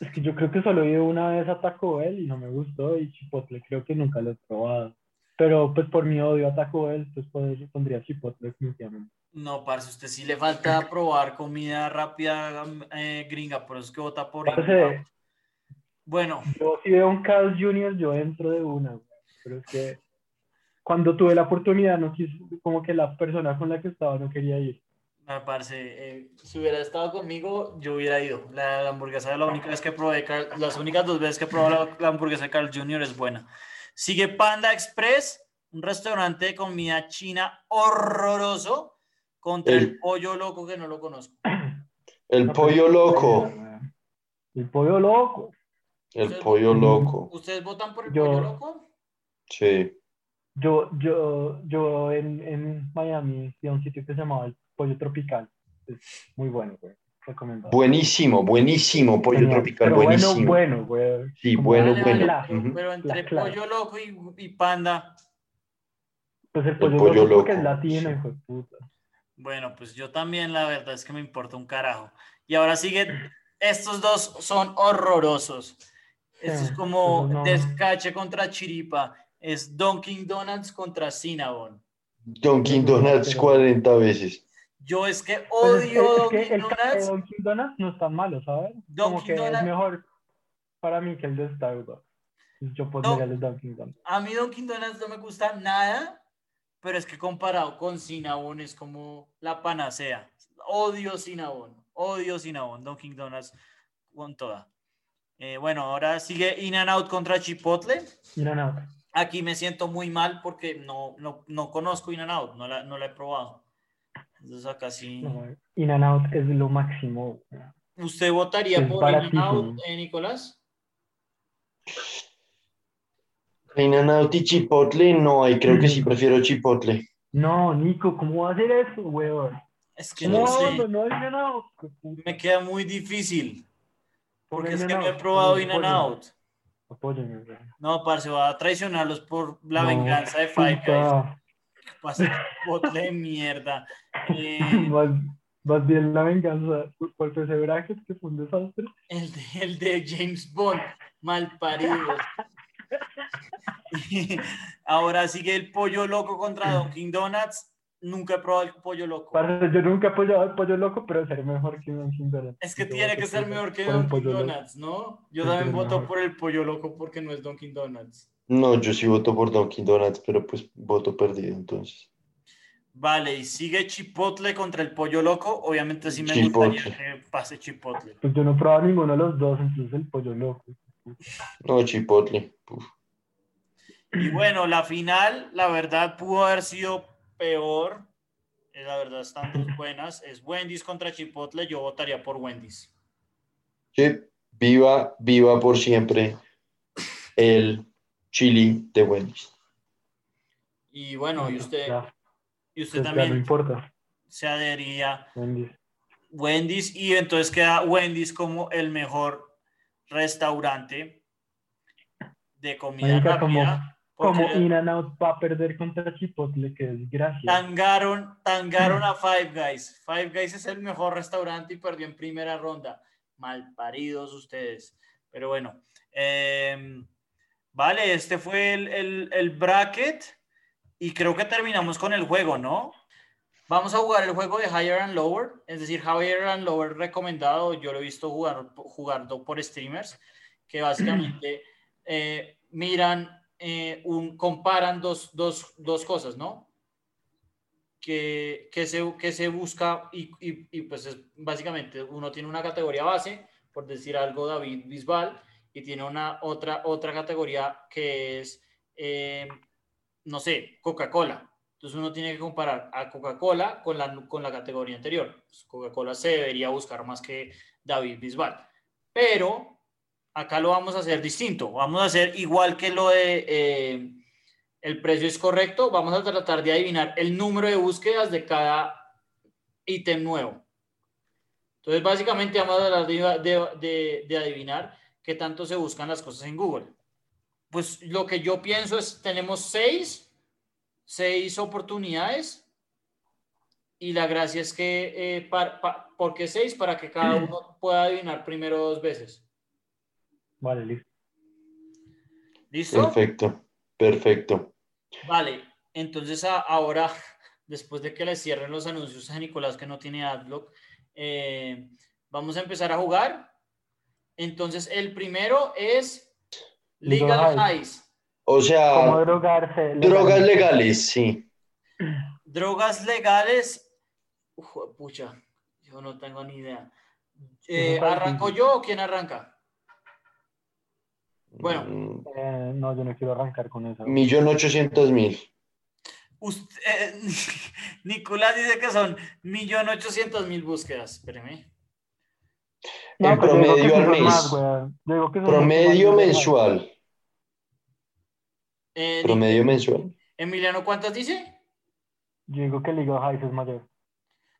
Es que yo creo que solo he ido una vez a Taco Bell y no me gustó y Chipotle creo que nunca lo he probado. Pero pues por mi odio a Taco Bell, pues pondría Chipotle definitivamente. No, parce, usted sí le falta probar comida rápida eh, gringa, por eso es que vota por Parce. Bueno, Yo si veo un Carl Jr., yo entro de una, güey. pero es que cuando tuve la oportunidad, no quise, como que la persona con la que estaba no quería ir. me parece, eh, si hubiera estado conmigo, yo hubiera ido. La, la hamburguesa, la única vez que probé, Carl- las únicas dos veces que probé la, la hamburguesa de Carl Jr. es buena. Sigue Panda Express, un restaurante de comida china horroroso contra el, El- pollo loco que no lo conozco. (clears throat) El No, pollo loco. El pollo loco. El pollo loco. ¿Ustedes votan por el Yo- pollo loco? Sí. Yo, yo, yo en, en Miami fui a un sitio que se llamaba el Pollo Tropical. Es muy bueno, güey. Recomendado. Buenísimo, buenísimo. Pollo Genial. tropical, Pero buenísimo. Bueno, bueno, güey. Sí, bueno, Vale, bueno. vale. Pero entre Claro. pollo loco y, y panda, Pues el pollo, pollo loco porque loco, es latino, sí. hijo de puta. Bueno, pues yo también la verdad es que me importa un carajo. Y ahora sigue, estos dos son horrorosos. Esto es como no. descache contra chiripa. Es Dunkin' Donuts contra Cinnabon. Dunkin' Donuts 40 veces. Yo es que Pues es que- odio es que Dunkin' el Donuts. Dunkin' Donuts no es tan malo, ¿sabes? Como que Donuts- es mejor para mí que el de Starbucks. Yo pondría el de Dunkin' Donuts. A mí Dunkin' Donuts no me gusta nada, pero es que comparado con Cinnabon es como la panacea. Odio Cinnabon, odio Cinnabon, Dunkin' Donuts con toda. Eh, bueno, ahora sigue In and Out contra Chipotle. Mira, no. Aquí me siento muy mal porque no, no, no conozco In and Out, no la, no la he probado. Entonces acá sí. no, In and Out es lo máximo. ¿Usted votaría Es por In and. Out, eh, Nicolás? In-N-Out y Chipotle, no, ahí creo que sí prefiero Chipotle. No, Nico, ¿cómo va a hacer eso, weón? Es que ¿Cómo no a sé, abandonar In and Out? Me queda muy difícil. Porque es que no he probado no, In and Out. apóyame. No, parce, va a traicionarlos por la No, venganza de Five Guys. Pasa botle de mierda. (laughs) Eh, Más, más bien la venganza. ¿Cuál fue ese bracket que fue un desastre? el, de, el de James Bond, mal parido. (laughs) Ahora sigue el pollo loco contra Dunkin' Donuts. Nunca he probado el pollo loco. Yo nunca he apoyado el pollo loco, pero ser mejor que Dunkin' Donuts. Es que tiene que ser por- mejor que por Dunkin'. Donuts, ¿no? Yo también voto por el pollo loco porque no es Dunkin' Donuts. No, yo sí voto por Dunkin' Donuts, pero pues voto perdido entonces. Vale, y sigue Chipotle contra el pollo loco. Obviamente sí me Chipotle. gustaría que pase Chipotle. Pues yo no he probado ninguno de los dos, entonces el pollo loco. No, Chipotle. Uf. Y bueno, la final, la verdad, pudo haber sido peor. Eh, La verdad, están dos (laughs) buenas. Es Wendy's contra Chipotle. Yo votaría por Wendy's. Sí, viva, viva por siempre el chili de Wendy's. Y bueno, y usted, Ya, y usted pues no también importa. se adhería Wendy's. Wendy's y entonces queda Wendy's como el mejor restaurante de comida Marica, como, rápida. como le In and Out va a perder contra Chipotle, que desgracia. Tangaron, tangaron a Five Guys. Five Guys es el mejor restaurante y perdió en primera ronda. Malparidos ustedes. Pero bueno. eh, vale, este fue el, el, el bracket. Y creo que terminamos con el juego, ¿no? Vamos a jugar el juego de Higher and Lower. Es decir, Higher and Lower recomendado. Yo lo he visto jugar, jugando por streamers. Que (clears throat) básicamente eh, miran, eh, un, comparan dos, dos, dos cosas, ¿no? que, que, se, que se busca y, y, y, pues es básicamente uno tiene una categoría base, por decir algo David Bisbal, y tiene una otra, otra categoría que es, eh, no sé, Coca-Cola. Entonces uno tiene que comparar a Coca-Cola con la, con la categoría anterior. Pues Coca-Cola se debería buscar más que David Bisbal. Pero acá lo vamos a hacer distinto. Vamos a hacer igual que lo de... Eh, El precio es correcto. Vamos a tratar de adivinar el número de búsquedas de cada ítem nuevo. Entonces, básicamente vamos a hablar de, de- de- de adivinar qué tanto se buscan las cosas en Google. Pues lo que yo pienso es, tenemos seis, seis oportunidades y la gracia es que, eh, par- pa- ¿por qué seis? Para que cada uno pueda adivinar primero dos veces. Vale, listo. ¿Listo? Perfecto, perfecto. Vale, entonces a- ahora, (laughs) después de que le cierren los anuncios a Nicolás que no tiene Adblock, eh, vamos a empezar a jugar. Entonces, el primero es Legal Highs. O ¿Cómo sea, drogarse? drogas legales, sí. Drogas legales. Uf, pucha, yo no tengo ni idea. Eh, ¿Arranco yo o quién arranca? Bueno. Eh, no, yo no quiero arrancar con eso. Millón ochocientos mil. Usted- eh, (laughs) Nicolás dice que son 1.800.000 búsquedas. Espéreme. No, en pues promedio al mes. más, digo que Promedio mensual. Eh, Promedio mensual. Emiliano, ¿cuántas dice? Yo digo que Legal Highs es mayor.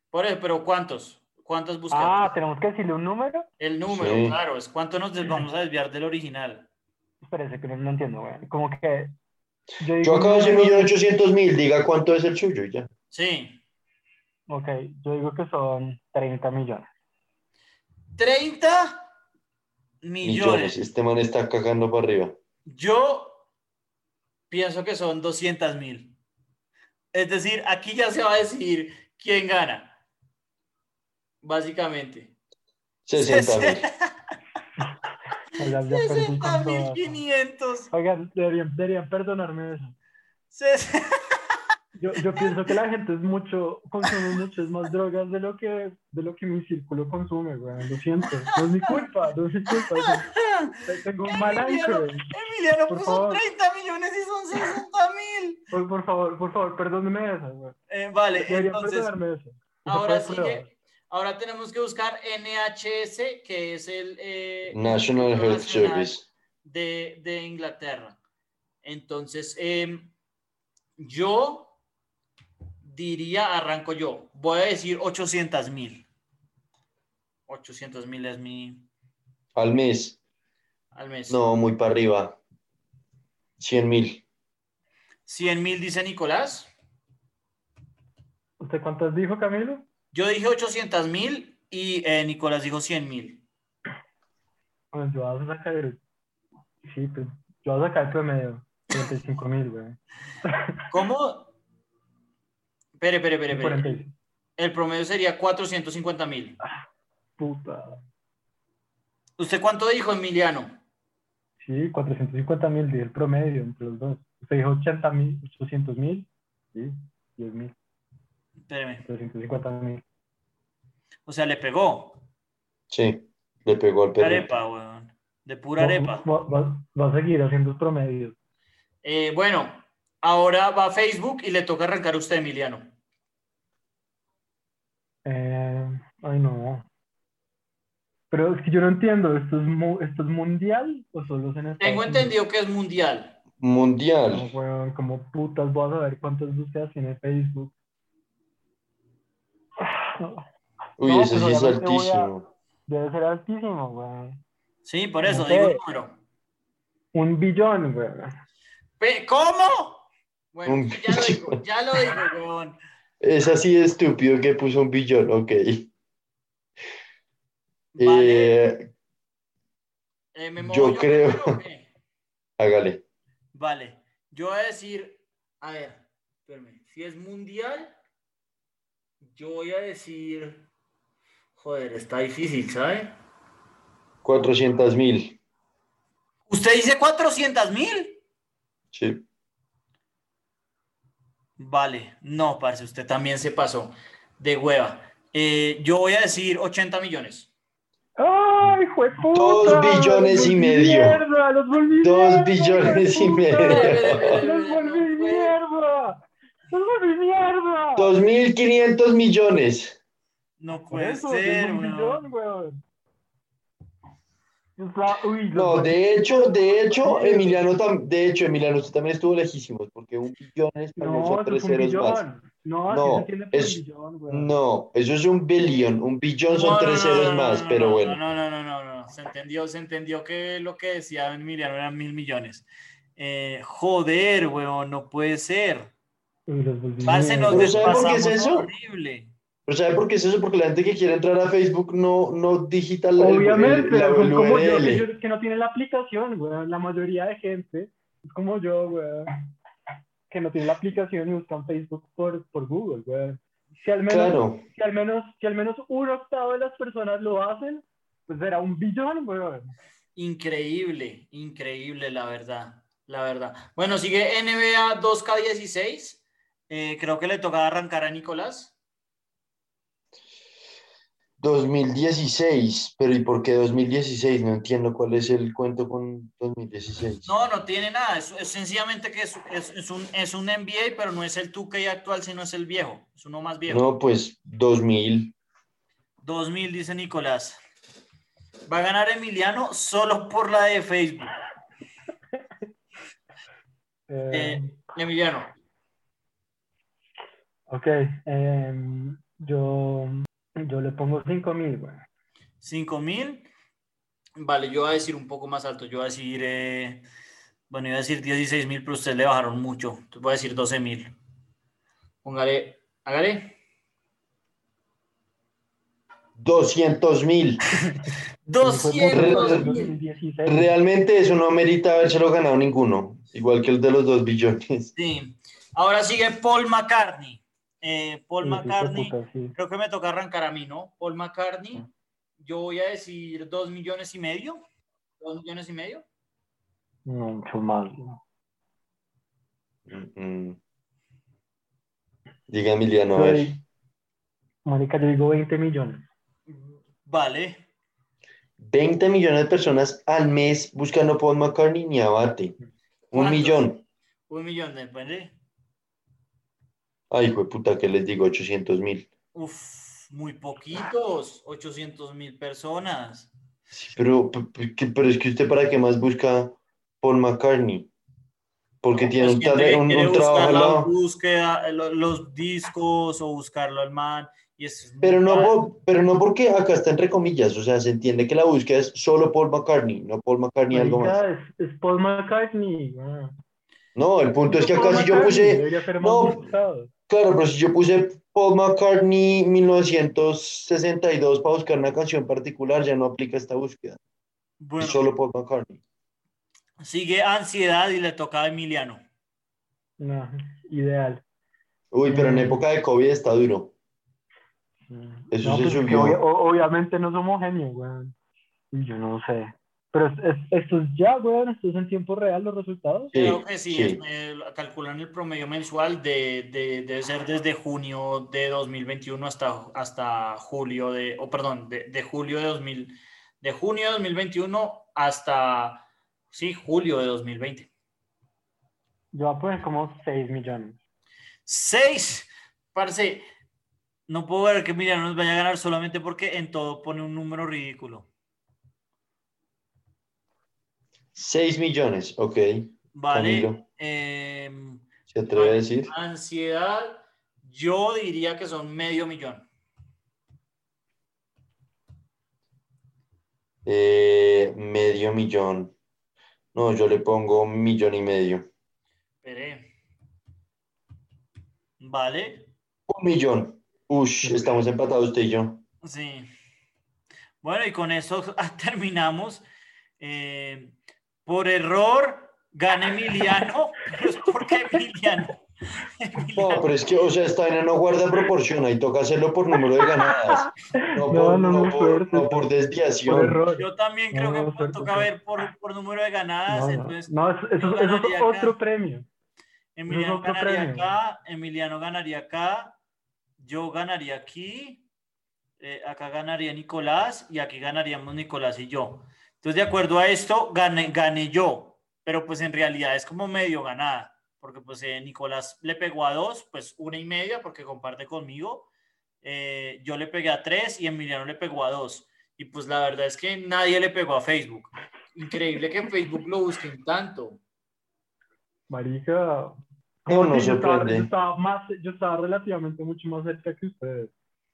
Por eso, pero ¿cuántos? ¿Cuántas búsquedas? Ah, tenemos que decirle un número. El número, Sí. claro, es cuánto nos vamos a desviar del original. Espérese, que no, no entiendo, weón. Como que. Yo, Yo acabo de decir número- millón ochocientos mil. Diga cuánto es el suyo y ya. Sí. Ok, yo digo que son 30 millones. 30 millones. Millones. Este man está cagando para arriba. Yo pienso que son 200 mil. Es decir, aquí ya se va a decidir quién gana. Básicamente. 60 mil. Oigan, ya perdí 60 con mil todas. 500. Oigan, deberían, deberían perdonarme eso. Ses- (laughs) Yo, yo pienso que la gente es mucho, consume muchas más drogas de lo que, de lo que mi círculo consume, weón. Lo siento. No es mi culpa, no es mi culpa. Yo Tengo un mal Emiliano. Emiliano Por puso favor. 30 millones y son 60 mil. Por, por favor, por favor, perdóneme eso, weón. Eh, vale, entonces, eso. Ahora sigue. Ahora tenemos que buscar NHS, que es el eh, National Health Service. de, de Inglaterra. Entonces, em, yo diría, arranco yo, voy a decir 800 mil. 800 mil es mi Al mes. al mes. No, muy para arriba. 100 mil. 100 mil dice Nicolás. ¿Usted cuántas dijo, Camilo? Yo dije 800 mil y eh, Nicolás dijo 100 mil. Pues yo voy a sacar. Sí, pues yo voy a sacar el promedio. (laughs) 35 mil, weón. ¿Cómo? Espere, espere, espere, espere. 45. El promedio sería 450 mil. Puta. ¿Usted cuánto dijo, Emiliano? Sí, 450 mil, dije el promedio entre los dos. Usted dijo 80 mil, 800 mil. Sí, 10 mil, Espéreme. 450 mil. O sea, le pegó. Sí, le pegó al perro. Arepa, weón. De pura arepa. Va, va- va a seguir haciendo promedios. Eh, bueno, ahora va a Facebook y le toca arrancar a usted, Emiliano. Eh, ay, no. Pero es que yo no entiendo, ¿esto es, mu- esto es mundial o solo es en Estados Tengo Unidos? entendido que es mundial. Mundial. como putas, voy a saber cuántas búsquedas tiene Facebook. Uy, No, ese sí es a- altísimo. Debe ser altísimo, weón. Sí, por eso No digo el número. Un billón, weón. Pe- ¿Cómo? Bueno, Un ya lo digo, billón. ya lo digo, weón. Es así de estúpido que puso un billón, ok. Vale. Eh, eh, ¿me yo creo- (laughs) hágale. Vale, yo voy a decir, a ver, espérame, si es mundial, yo voy a decir, joder, está difícil, ¿sabe? 400 mil. ¿Usted dice 400 mil? Sí. Vale, no, parce, usted también se pasó de hueva. Eh, yo voy a decir 80 millones. ¡Ay, jueputa! Dos billones y medio. ¡Mierda! ¡Los volví Dos billones y medio. ¡Los volví mierda! ¡Los volví mierda! 2.500 millones. No puede eso, ser, tengo un weón. billón, weón. O sea, uy, los No, de hecho, de hecho. Emiliano, tam- de hecho, Emiliano, usted también estuvo lejísimos, porque un billón español No, tres es un ceros billón. más. No, No, así se entiende por es- billón, weón. No, eso es un billón, un billón son No, tres no, ceros no, no, más, no, pero no, bueno. No, no, no, no, no, Se entendió, se entendió que lo que decía Emiliano eran mil millones. Eh, joder, weón, no puede ser. Bolsillos. Parce, nos ¿Pero sabe por qué es eso? horrible. Pero ¿sabe por qué es eso? Porque la gente que quiere entrar a Facebook no, no digita el, el- Obviamente, la- son el como yo, URL. que, yo- que no tienen la aplicación, weón. La mayoría de gente es como yo, weón. Que no tienen la aplicación y buscan Facebook por, por Google, weón. Si al, menos, Claro, si, al menos, si al menos un octavo de las personas lo hacen, pues será un billón, weón. Increíble, increíble, la verdad, la verdad. Bueno, sigue NBA 2K16. Eh, creo que le toca arrancar a Nicolás. 2016, pero ¿y por qué 2016? No entiendo cuál es el cuento con 2016. No, no tiene nada. Es, es sencillamente que es, es- es un, es un NBA, pero no es el 2K actual, sino es el viejo. Es uno más viejo. No, pues 2000. 2000, dice Nicolás. Va a ganar Emiliano solo por la de Facebook. (laughs) Eh, Eh, Emiliano, ok, em, yo, yo le pongo 5 mil, weón. 5000. Vale, yo voy a decir un poco más alto. Yo voy a decir, eh, bueno, iba a decir 16 mil, pero ustedes le bajaron mucho. Entonces voy a decir 12 mil. Póngale, hágale. 200 mil. (laughs) 200 mil. 2016. Realmente eso no amerita habérselo ganado ninguno, igual que el de los dos billones. Sí. Ahora sigue Paul McCartney. Eh, Paul McCartney, puta, sí. creo que me toca arrancar a mí, ¿no? Paul McCartney, yo voy a decir 2 millones y medio. 2 millones y medio. No, mucho más. weón. Mm. Diga Emiliano, a ver. Soy- Mónica, yo digo 20 millones. Vale. 20 millones de personas al mes buscando Paul McCartney ni abate. Un millón. Un millón de ¿vale? Ay, hijo de puta, ¿qué les digo? 800 mil. Uf, muy poquitos. 800 mil personas. Sí, pero, que- pero es que usted para qué más busca Paul McCartney. Porque tiene Pues un, que un, quiere un trabajo la lado. búsqueda, lo- los discos o buscarlo al man. Y es Pero no, pero no porque acá está entre comillas, o sea, se entiende que la búsqueda es solo Paul McCartney, no Paul McCartney algo más. Es, es Paul McCartney. weón. No, el punto es que acá si yo puse, no. Claro, pero si yo puse Paul McCartney 1962 para buscar una canción particular, ya no aplica esta búsqueda, Bueno, es solo Paul McCartney. sigue ansiedad y le toca a Emiliano. No, ideal. Uy, pero en Mm. época de COVID está duro. Eso No, se pues, subió. obviamente no somos genios, weón. Y Yo no sé. Pero es, es- esto es ya, weón, esto es en tiempo real los resultados. Sí, Creo que sí, sí. es- eh, calculan el promedio mensual de, de- debe ser desde junio de 2021 hasta, hasta julio de, o perdón, de, de julio de 2000, de junio de 2021 hasta, sí, julio de 2020. Yo voy a poner como 6 millones. Seis, parce, no puedo ver que Emiliano nos vaya a ganar solamente porque en todo pone un número ridículo. 6 millones, ok. Vale. Em, ¿Se atreve a decir? Ansiedad, yo diría que son medio millón. Eh, medio millón. No, yo le pongo un millón y medio. Esperé. Vale, Un millón. Ush, estamos empatados usted y yo. sí. Bueno, y con eso (laughs) terminamos. Eh, por error, gana Emiliano, (laughs) pero es porque Emiliano. No, pero es que, o sea, esta vaina no guarda proporción, ahí toca hacerlo por número de ganadas. No, No, por, no, no por- suerte. no por desviación. Por error. Yo también creo No, que suerte, toca ver por, por número de ganadas. Entonces, no, eso, eso- es acá. otro premio. Emiliano otro ganaría premio. acá, Emiliano ganaría acá, yo ganaría aquí, eh, acá ganaría Nicolás y aquí ganaríamos Nicolás y yo. Entonces, de acuerdo a esto, gané, gané yo, pero pues en realidad es como medio ganada, porque pues eh, Nicolás le pegó a dos, pues una y media porque comparte conmigo, eh, yo le pegué a tres y Emiliano le pegó a dos. Y pues la verdad es que nadie le pegó a Facebook. Increíble que en Facebook lo busquen tanto. Marica. No, no yo, estaba, yo, estaba más, yo estaba relativamente mucho más cerca que ustedes.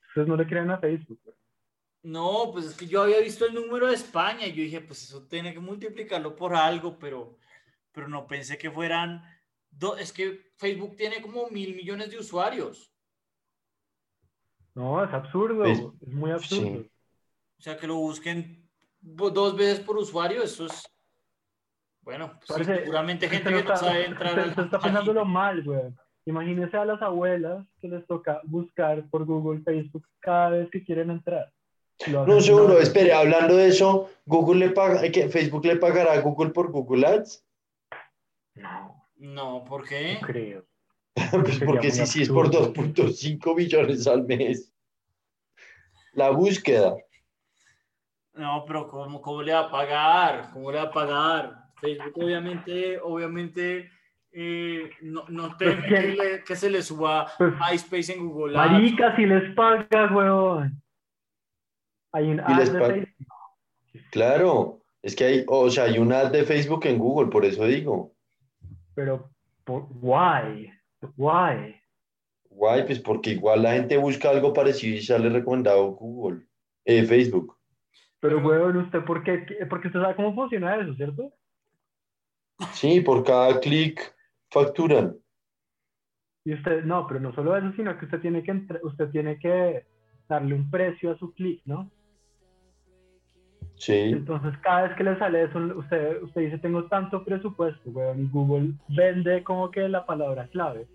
Ustedes no le creen a Facebook. güey. No, pues es que yo había visto el número de España y yo dije, pues eso tiene que multiplicarlo por algo, pero, pero no pensé que fueran... do- es que Facebook tiene como mil millones de usuarios. No, es absurdo. Es- Es, muy absurdo. sí. O sea, que lo busquen dos veces por usuario, eso es... Bueno, pues Parece- seguramente gente que no sabe entrar usted- usted está página. pensándolo mal, güey. Imagínese a las abuelas que les toca buscar por Google, Facebook cada vez que quieren entrar. No, seguro, espere, hablando de eso, Google le paga, ¿qué? ¿Facebook le pagará a Google por Google Ads? No, No, ¿por qué? no creo. (laughs) Pues porque sí, sí es por absurdo. 2.5 millones al mes. La búsqueda. No, pero ¿cómo, cómo le va a pagar? ¿Cómo le va a pagar? Facebook obviamente, obviamente, eh, no, no Pues teme que- que, le- que se le suba Pues, MySpace en Google Ads. Marica, si les paga, weón. Hay un ad de. Facebook. Claro, es que hay, o sea, hay una ad de Facebook en Google, por eso digo. Pero, por, why? Why? Guay, pues porque igual la gente busca algo parecido y sale recomendado Google, eh, Facebook. Pero, weón, ¿usted por qué? Porque usted sabe cómo funciona eso, ¿cierto? Sí, por cada clic facturan. Y usted, no, pero no solo eso, sino que usted tiene que, entre- usted tiene que darle un precio a su clic, ¿no? Sí, Entonces, cada vez que le sale eso, usted, usted dice, tengo tanto presupuesto, weón, y Google vende como que la palabra clave.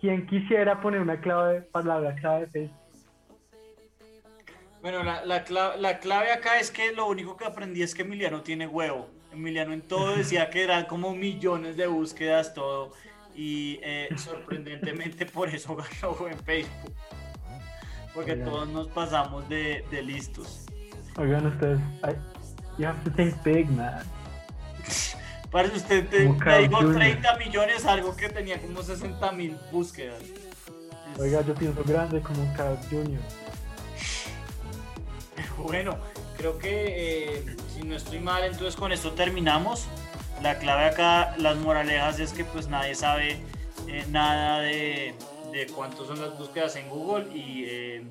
¿Quién quisiera poner una clave, palabra clave de Facebook? Bueno, la, la, cla- la clave acá es que lo único que aprendí es que Emiliano tiene huevo. Emiliano en todo decía que eran como millones de búsquedas, todo. Y eh, (laughs) sorprendentemente por eso ganó en Facebook. Porque todos nos pasamos de, de listos. Oigan, ustedes, you have to think big, man. Parece usted te, dijo Jr. 30 millones, algo que tenía como 60 mil búsquedas. Oiga, yo pienso grande como Carl Jr. (laughs) Bueno, creo que eh, si no estoy mal, entonces con esto terminamos. La clave acá, las moralejas es que pues nadie sabe eh, nada de, de cuántos son las búsquedas en Google y eh,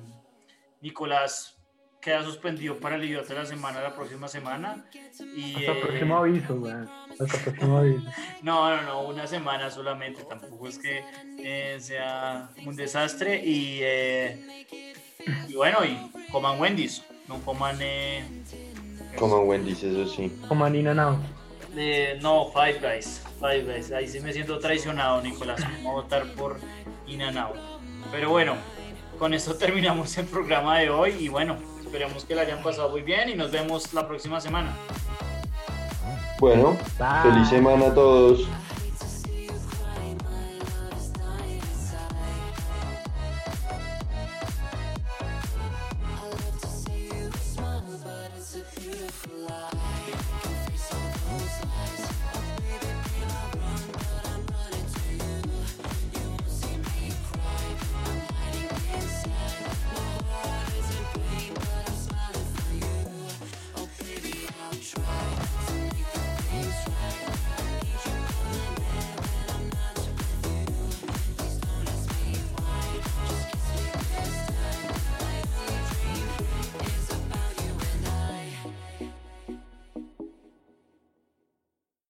Nicolás queda suspendido para el idiota de la semana la próxima semana. Y, Hasta el eh, próximo aviso, weón. Hasta el próximo aviso. no, no, no, una semana solamente, tampoco es que eh, sea un desastre y, eh, y bueno, y coman Wendy's, no coman... eh, como Wendy's, eso sí. Como Nina Now. Eh, no, Five Guys. Five Guys. Ahí sí me siento traicionado, Nicolás. Vamos a votar por In Out. Pero bueno, con esto terminamos el programa de hoy y bueno, esperemos que la hayan pasado muy bien y nos vemos la próxima semana. Bueno, Bye. feliz semana a todos.